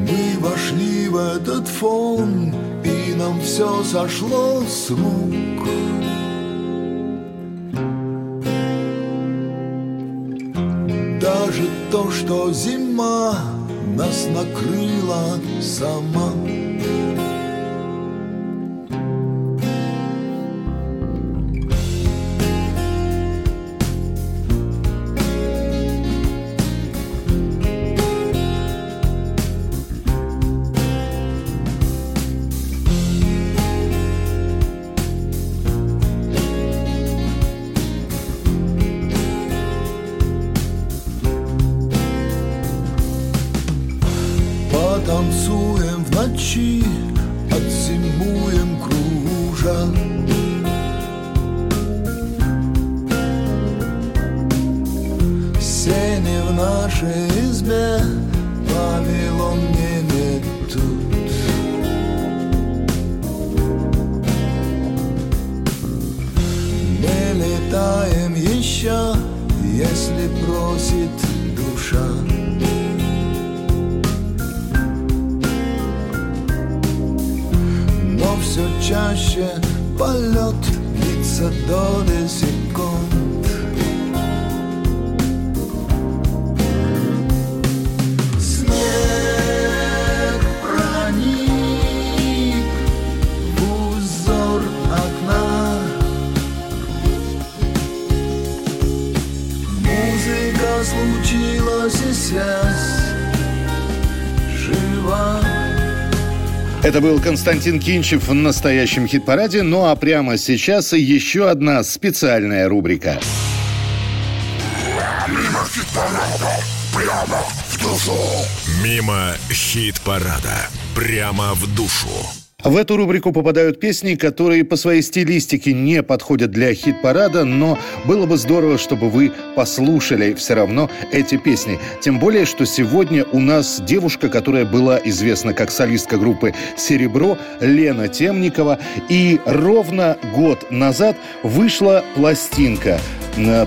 Мы вошли в этот фон, и нам все сошло с рук. Даже то, что зима нас накрыла сама. Это был Константин Кинчев в настоящем хит-параде. Ну а прямо сейчас еще одна специальная рубрика. Мимо хит-парада, прямо в душу. Мимо хит-парада. Прямо в душу. В эту рубрику попадают песни, которые по своей стилистике не подходят для хит-парада, но было бы здорово, чтобы вы послушали все равно эти песни. Тем более, что сегодня у нас девушка, которая была известна как солистка группы «Серебро», Лена Темникова. И ровно год назад вышла пластинка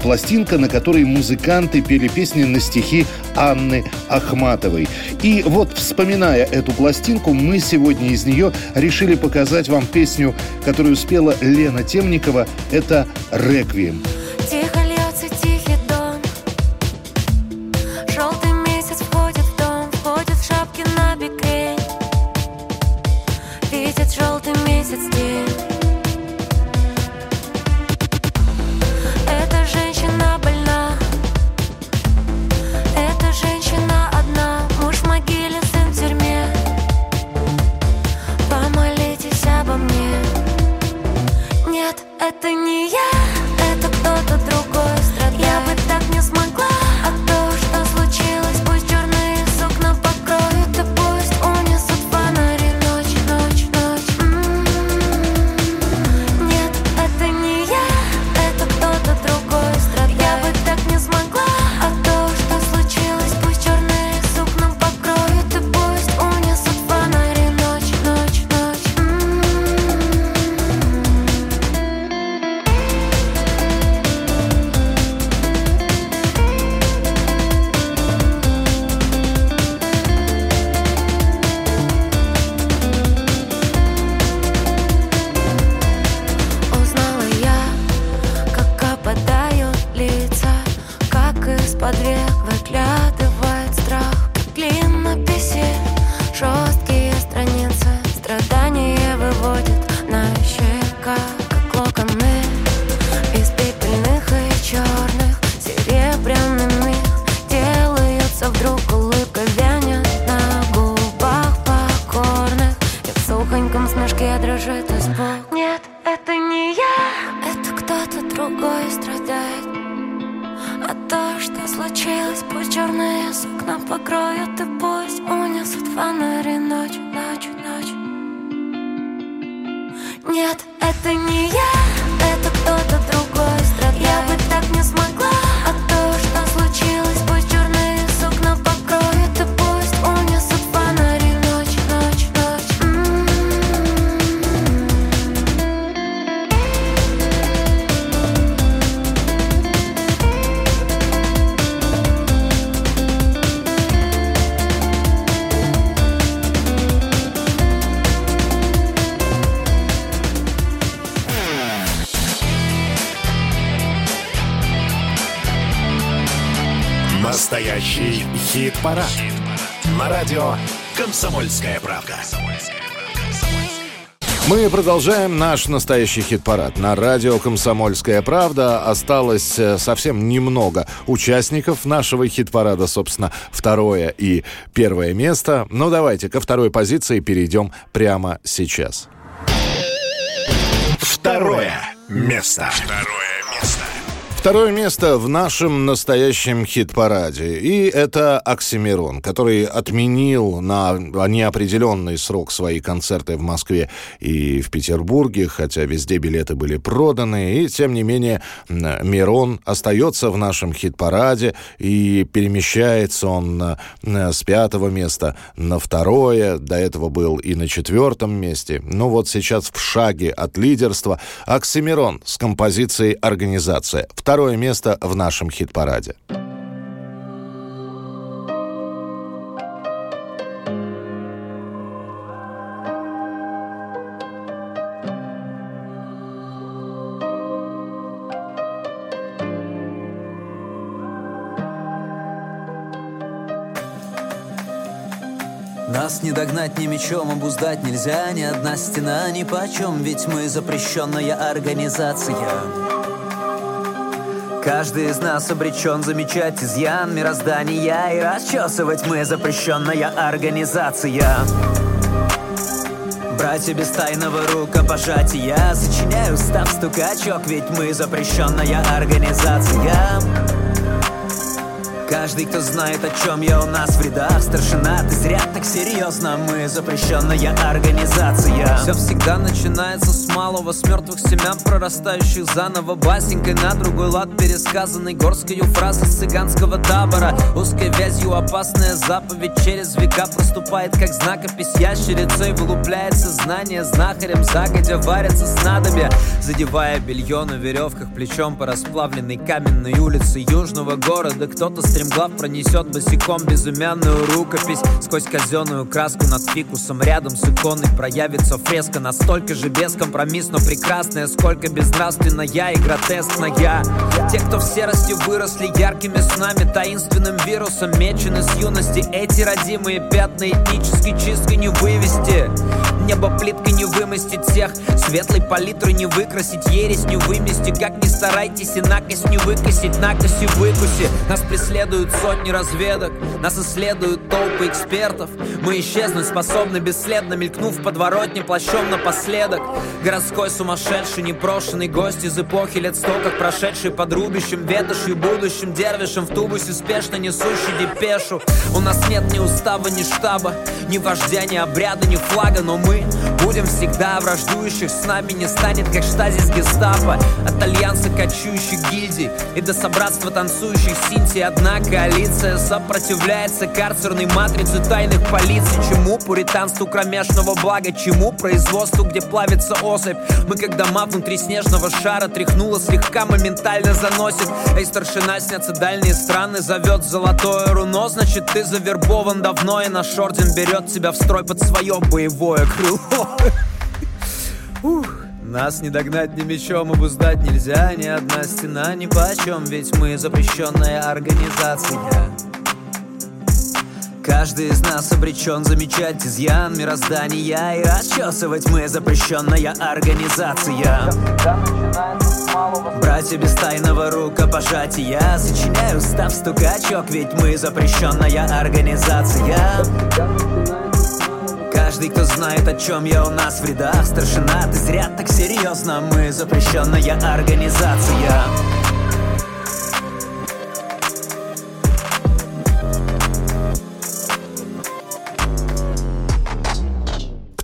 пластинка, на которой музыканты пели песни на стихи Анны Ахматовой. И вот, вспоминая эту пластинку, мы сегодня из нее решили показать вам песню, которую спела Лена Темникова. Это «Реквием». Настоящий хит-парад. На радио «Комсомольская правда». Мы продолжаем наш настоящий хит-парад. На радио «Комсомольская правда» осталось э, совсем немного участников нашего хит-парада, собственно, второе и первое место. Ну, давайте ко второй позиции перейдем прямо сейчас. Второе место. Второе место. Второе место в нашем настоящем хит-параде. И это Оксимирон, который отменил на неопределенный срок свои концерты в Москве и в Петербурге, хотя везде билеты были проданы. И, тем не менее, Мирон остается в нашем хит-параде и перемещается он с пятого места на второе. До этого был и на четвертом месте. Ну вот сейчас в шаге от лидерства Оксимирон с композицией «Организация». Место в нашем хит-параде. Нас не догнать ни мечом, обуздать нельзя Ни одна стена ни почем Ведь мы запрещенная организация Каждый из нас обречен замечать изъян мироздания И расчесывать мы запрещенная организация. Братья без тайного рукопожатия Сочиняю став стукачок Ведь мы запрещенная организация Каждый, кто знает, о чем я у нас в рядах Старшина, ты зря так серьезно Мы запрещенная организация. Все всегда начинается с малого С мертвых семян, прорастающих заново. Басенькой на другой лад пересказанной Горской фразы с цыганского табора. Узкой вязью опасная заповедь Через века проступает, как знакопись Ящерицей. Вылупляется знание Знахарем загодя варятся снадобья. Задевая белье на веревках Плечом по расплавленной каменной улице Южного города Кто-то стремглав пронесет босиком Безымянную рукопись. Сквозь казенную краску над фикусом Рядом с иконой проявится фреска. Настолько же бескомпромиссно прекрасная Сколько безнравственная и гротескная Те, кто в серости выросли яркими снами Таинственным вирусом мечены с юности. Эти родимые пятна этнической чисткой не вывести Небо плиткой не вымостить всех. Светлой палитрой не выкрасить Ересь не вымести. Как ни старайтесь и накось не выкосить Накоси выкуси. Нас преследуют сотни разведок Нас исследуют толпы экспертов. Мы исчезнуть способны бесследно Мелькнув в подворотне плащом напоследок. Городской сумасшедший непрошенный гость Из эпохи лет сто как прошедший Под рубящим ветошью будущим дервишем В тубусе спешно несущий депешу. У нас нет ни устава, ни штаба Ни вождя, ни обряда, ни флага Но мы будем всегда враждующих. С нами не станет, как штазис гестапо. От альянса кочующих гильдий И до собратства танцующих синтий Одна коалиция сопротивляется карцерной матрице тайных полиций. Чему пуританству кромешного блага? Чему производству, где плавится особь? Мы как дома внутри снежного шара Тряхнуло слегка, моментально заносит. Эй, старшина, снятся дальние страны Зовет золотое руно. Значит, ты завербован давно И наш орден берет тебя в строй под свое боевое крыло Ух. Нас не догнать ни мечом, обуздать нельзя Ни одна стена ни почем Ведь мы запрещенная организация. Каждый из нас обречен замечать изъян мироздания И расчесывать мы запрещенная организация. Братья без тайного рукопожатия Сочиняю став стукачок Ведь мы запрещенная организация каждый, кто знает, о чем я у нас в рядах Старшина, ты зря так серьезно Мы запрещенная организация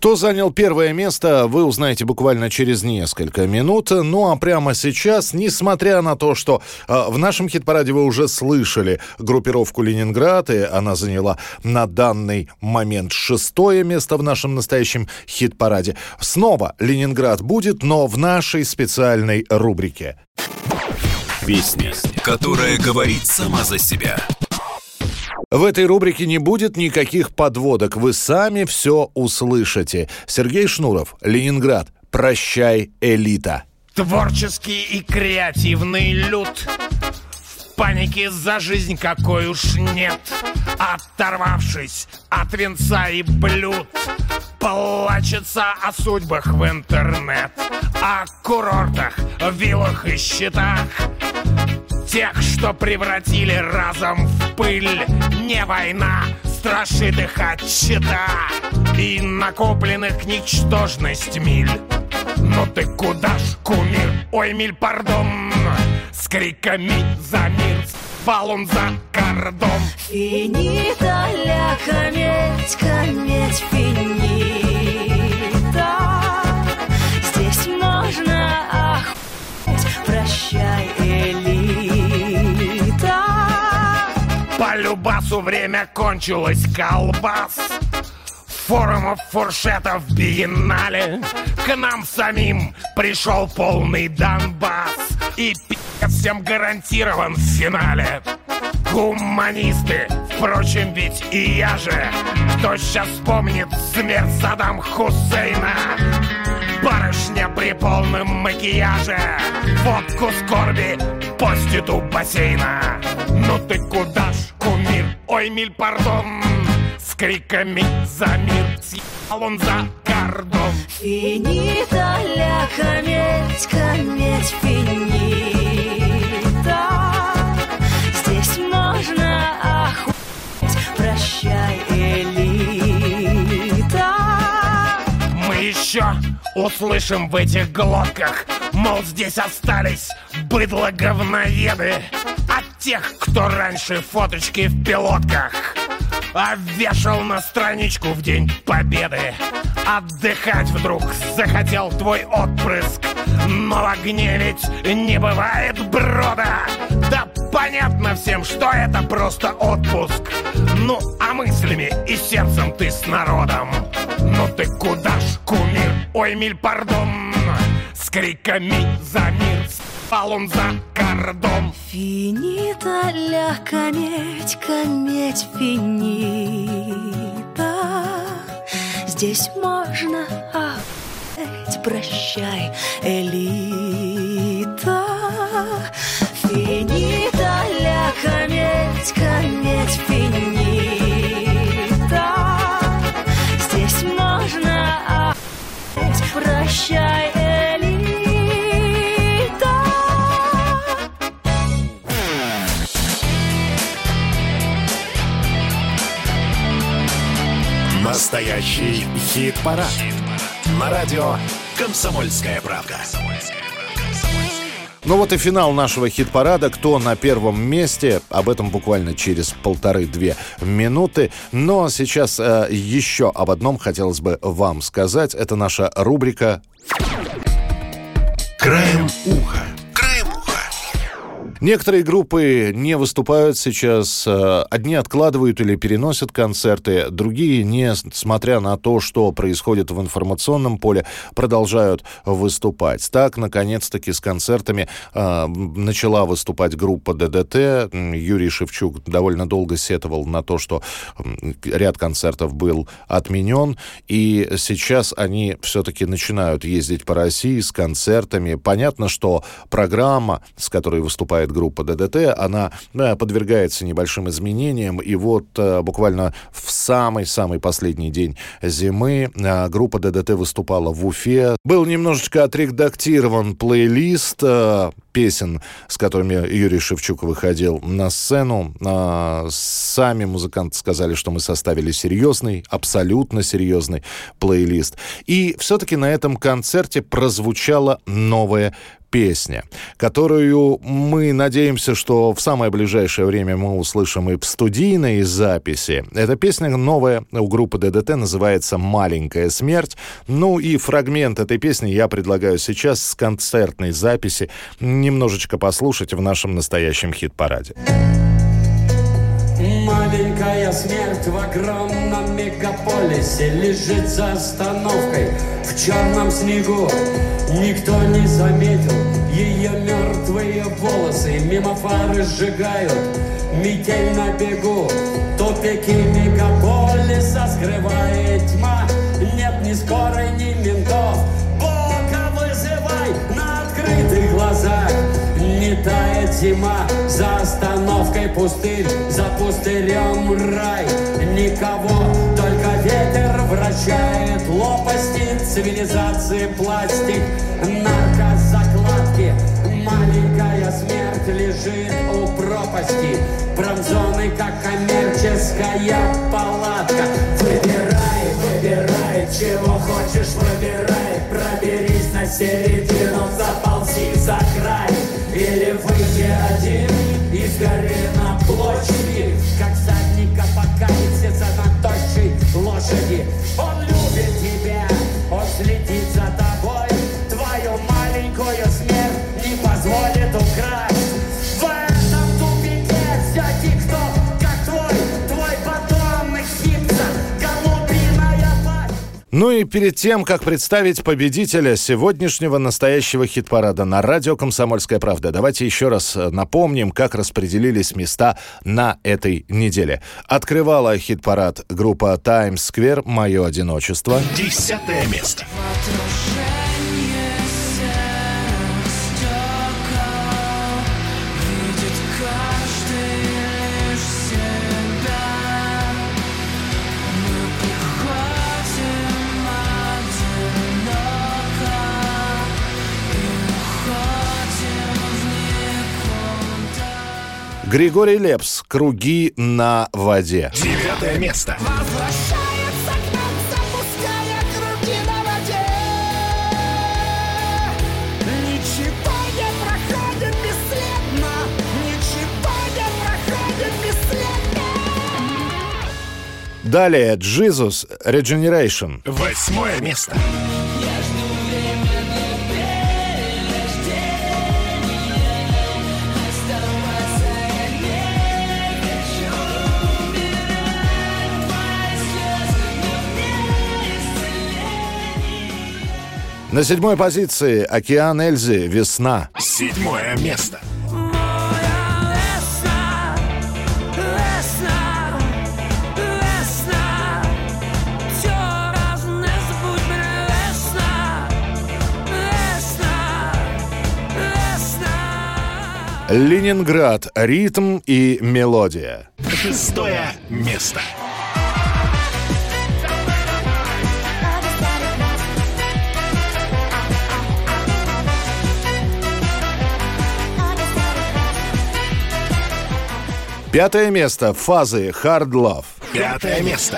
Кто занял первое место, вы узнаете буквально через несколько минут. Ну а прямо сейчас, несмотря на то, что э, в нашем хит-параде вы уже слышали группировку «Ленинград», и она заняла на данный момент шестое место в нашем настоящем хит-параде, снова «Ленинград» будет, но в нашей специальной рубрике. Песня, которая говорит сама за себя. В этой рубрике не будет никаких подводок. Вы сами все услышите. Сергей Шнуров, Ленинград. Прощай, элита. Творческий и креативный люд В панике за жизнь какой уж нет Оторвавшись от венца и блюд Плачется о судьбах в интернет О курортах, виллах и счетах Тех, что превратили разом в пыль. Не война страшит их от щита И накопленных ничтожность миль. Ну ты куда ж, кумир? Ой, миль, пардон. С криками за мир Спал он за кордон. Финита ля кометь, кометь, финита. Здесь можно Любасу время кончилось колбас. Форумов, фуршетов, биеннале. К нам самим пришел полный Донбасс. И пи*** всем гарантирован в финале. Гуманисты, впрочем, ведь и я же. Кто сейчас вспомнит смерть Саддам Хусейна? Барышня при полном макияже. Водку скорби постит у бассейна. Ну ты куда ж, кумир? Ой, миль, пардон. С криками за мир Съехал он за кордон. Финита ля кометь, кометь, финита. Здесь можно охуеть, прощай, еще услышим в этих глотках. Мол, здесь остались быдло-говноеды От тех, кто раньше фоточки в пилотках А вешал на страничку в День Победы. Отдыхать вдруг захотел твой отпрыск Но в огне ведь не бывает брода. Да понятно всем, что это просто отпуск. Ну, а мыслями и сердцем ты с народом. Ну ты куда ж, кумир? Ой, миль, пардон. С криками за мир Спал он за кордон. Финита ля кометь, кометь, финита. Здесь можно охуеть, прощай, элита Настоящий хит-парад. На радио «Комсомольская правда». Ну вот и финал нашего хит-парада. Кто на первом месте? Об этом буквально через полторы-две минуты. Но сейчас э, еще об одном хотелось бы вам сказать. Это наша рубрика Краем уха. Некоторые группы не выступают сейчас, э, одни откладывают или переносят концерты, другие, несмотря на то, что происходит в информационном поле, продолжают выступать. Так, наконец-таки, с концертами э, начала выступать группа ДДТ. Юрий Шевчук довольно долго сетовал на то, что ряд концертов был отменен, и сейчас они все-таки начинают ездить по России с концертами. Понятно, что программа, с которой выступает группа ДДТ, она э, подвергается небольшим изменениям, и вот э, буквально в самый-самый последний день зимы э, группа ДДТ выступала в Уфе. Был немножечко отредактирован плейлист, песен, с которыми Юрий Шевчук выходил на сцену. Сами музыканты сказали, что мы составили серьезный, абсолютно серьезный плейлист. И все-таки на этом концерте прозвучала новая песня, которую мы надеемся, что в самое ближайшее время мы услышим и в студийной записи. Эта песня новая у группы ДДТ называется «Маленькая смерть». Ну и фрагмент этой песни я предлагаю сейчас с концертной записи немножечко послушать в нашем настоящем хит-параде. Маленькая смерть в огромном мегаполисе Лежит за остановкой. В черном снегу Никто не заметил. Ее мертвые волосы Мимо фары сжигают. Метель на бегу Тупики мегаполиса скрывает тьма. Нет ни скорой, ни ментов. Бога вызывай на открытых глазах не тает зима За остановкой пустырь, за пустырем рай. Никого, только ветер вращает лопасти Цивилизации пластик, наркозакладки. Маленькая смерть лежит у пропасти Промзоны, как коммерческая палатка. Выбирай, выбирай, чего хочешь, выбирай. Проберись на середину, заползи за край или выйти один и сгори Ну и перед тем, как представить победителя сегодняшнего настоящего хит-парада на радио «Комсомольская правда», давайте еще раз э, напомним, как распределились места на этой неделе. Открывала хит-парад группа Times Square «Мое одиночество». Десятое место. Григорий Лепс «Круги на воде». Девятое место. Возвращается к нам, запуская круги на воде Ничего не проходит бесследно Ничего не проходит бесследно Далее «Jesus Regeneration». Восьмое место. На седьмой позиции «Океан Эльзы. Весна». Седьмое место. Ленинград. Ритм и мелодия. Шестое место. Пятое место. Фазы. Hard Love. Пятое место.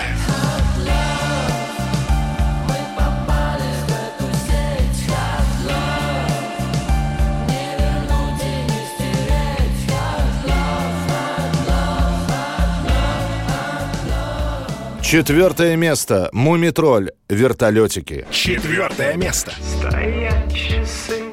Четвертое место. Мумитроль. Вертолетики. Четвертое место. Стоят часы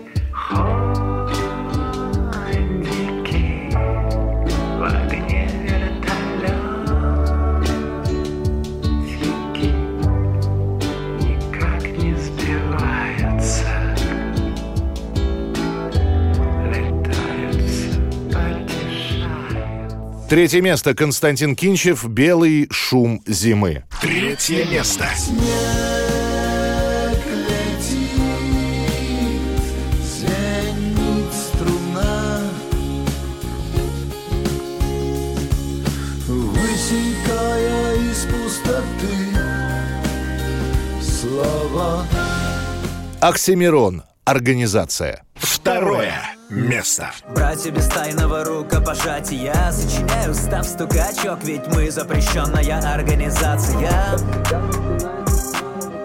Третье место. Константин Кинчев. Белый шум зимы. Третье место. Оксимирон. Организация. Второе место. Братья без тайного рукопожатия. Сочиняю став стукачок Ведь мы запрещенная организация.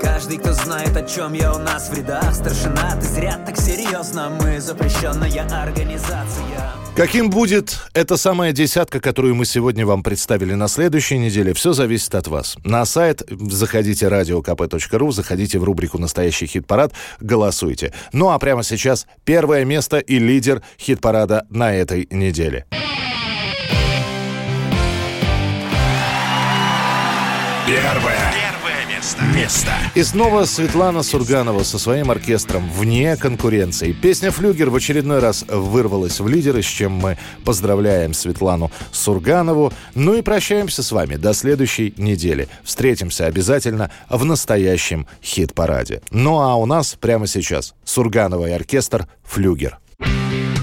Каждый, кто знает, о чем я у нас в рядах Старшина, ты зря так серьезно Мы запрещенная организация Каким будет эта самая десятка, которую мы сегодня вам представили на следующей неделе, все зависит от вас. На сайт заходите radiokp.ru, заходите в рубрику «Настоящий хит-парад», голосуйте. Ну а прямо сейчас первое место и лидер хит-парада на этой неделе. Первое. Место. Место. И снова Светлана Сурганова со своим оркестром вне конкуренции. Песня «Флюгер» в очередной раз вырвалась в лидеры, с чем мы поздравляем Светлану Сурганову. Ну и прощаемся с вами до следующей недели. Встретимся обязательно в настоящем хит-параде. Ну а у нас прямо сейчас Сурганова и оркестр «Флюгер». Каплю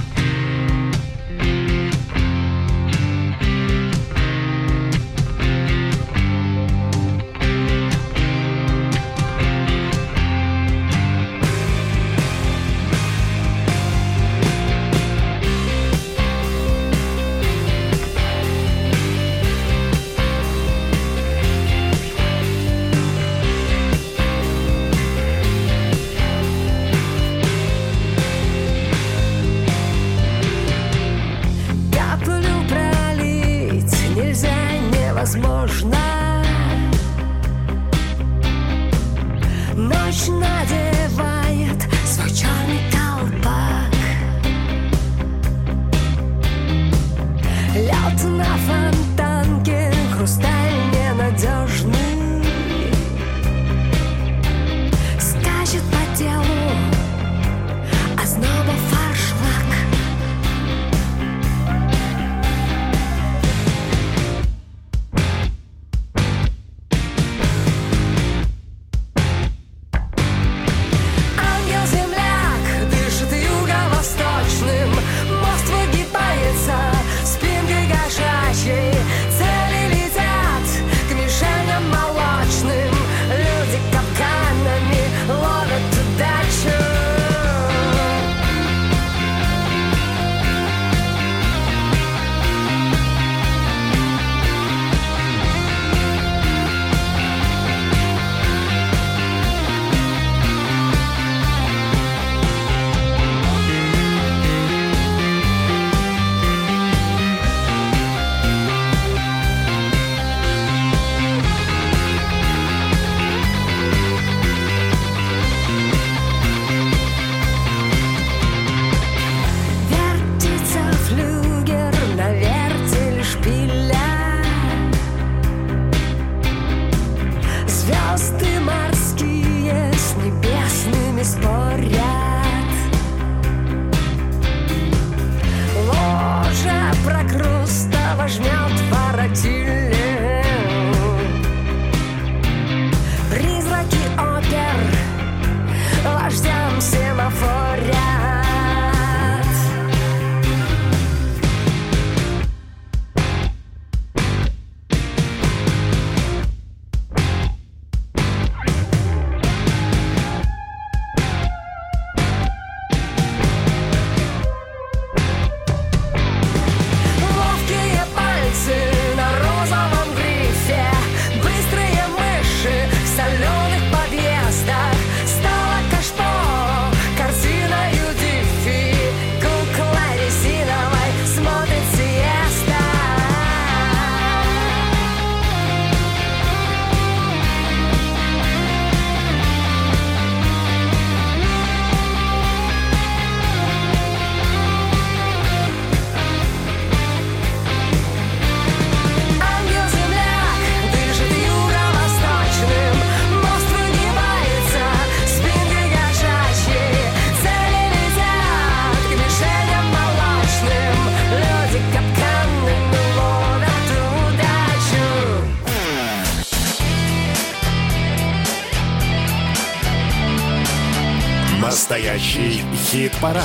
Настоящий хит-парад.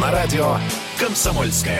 На радио «Комсомольская правда».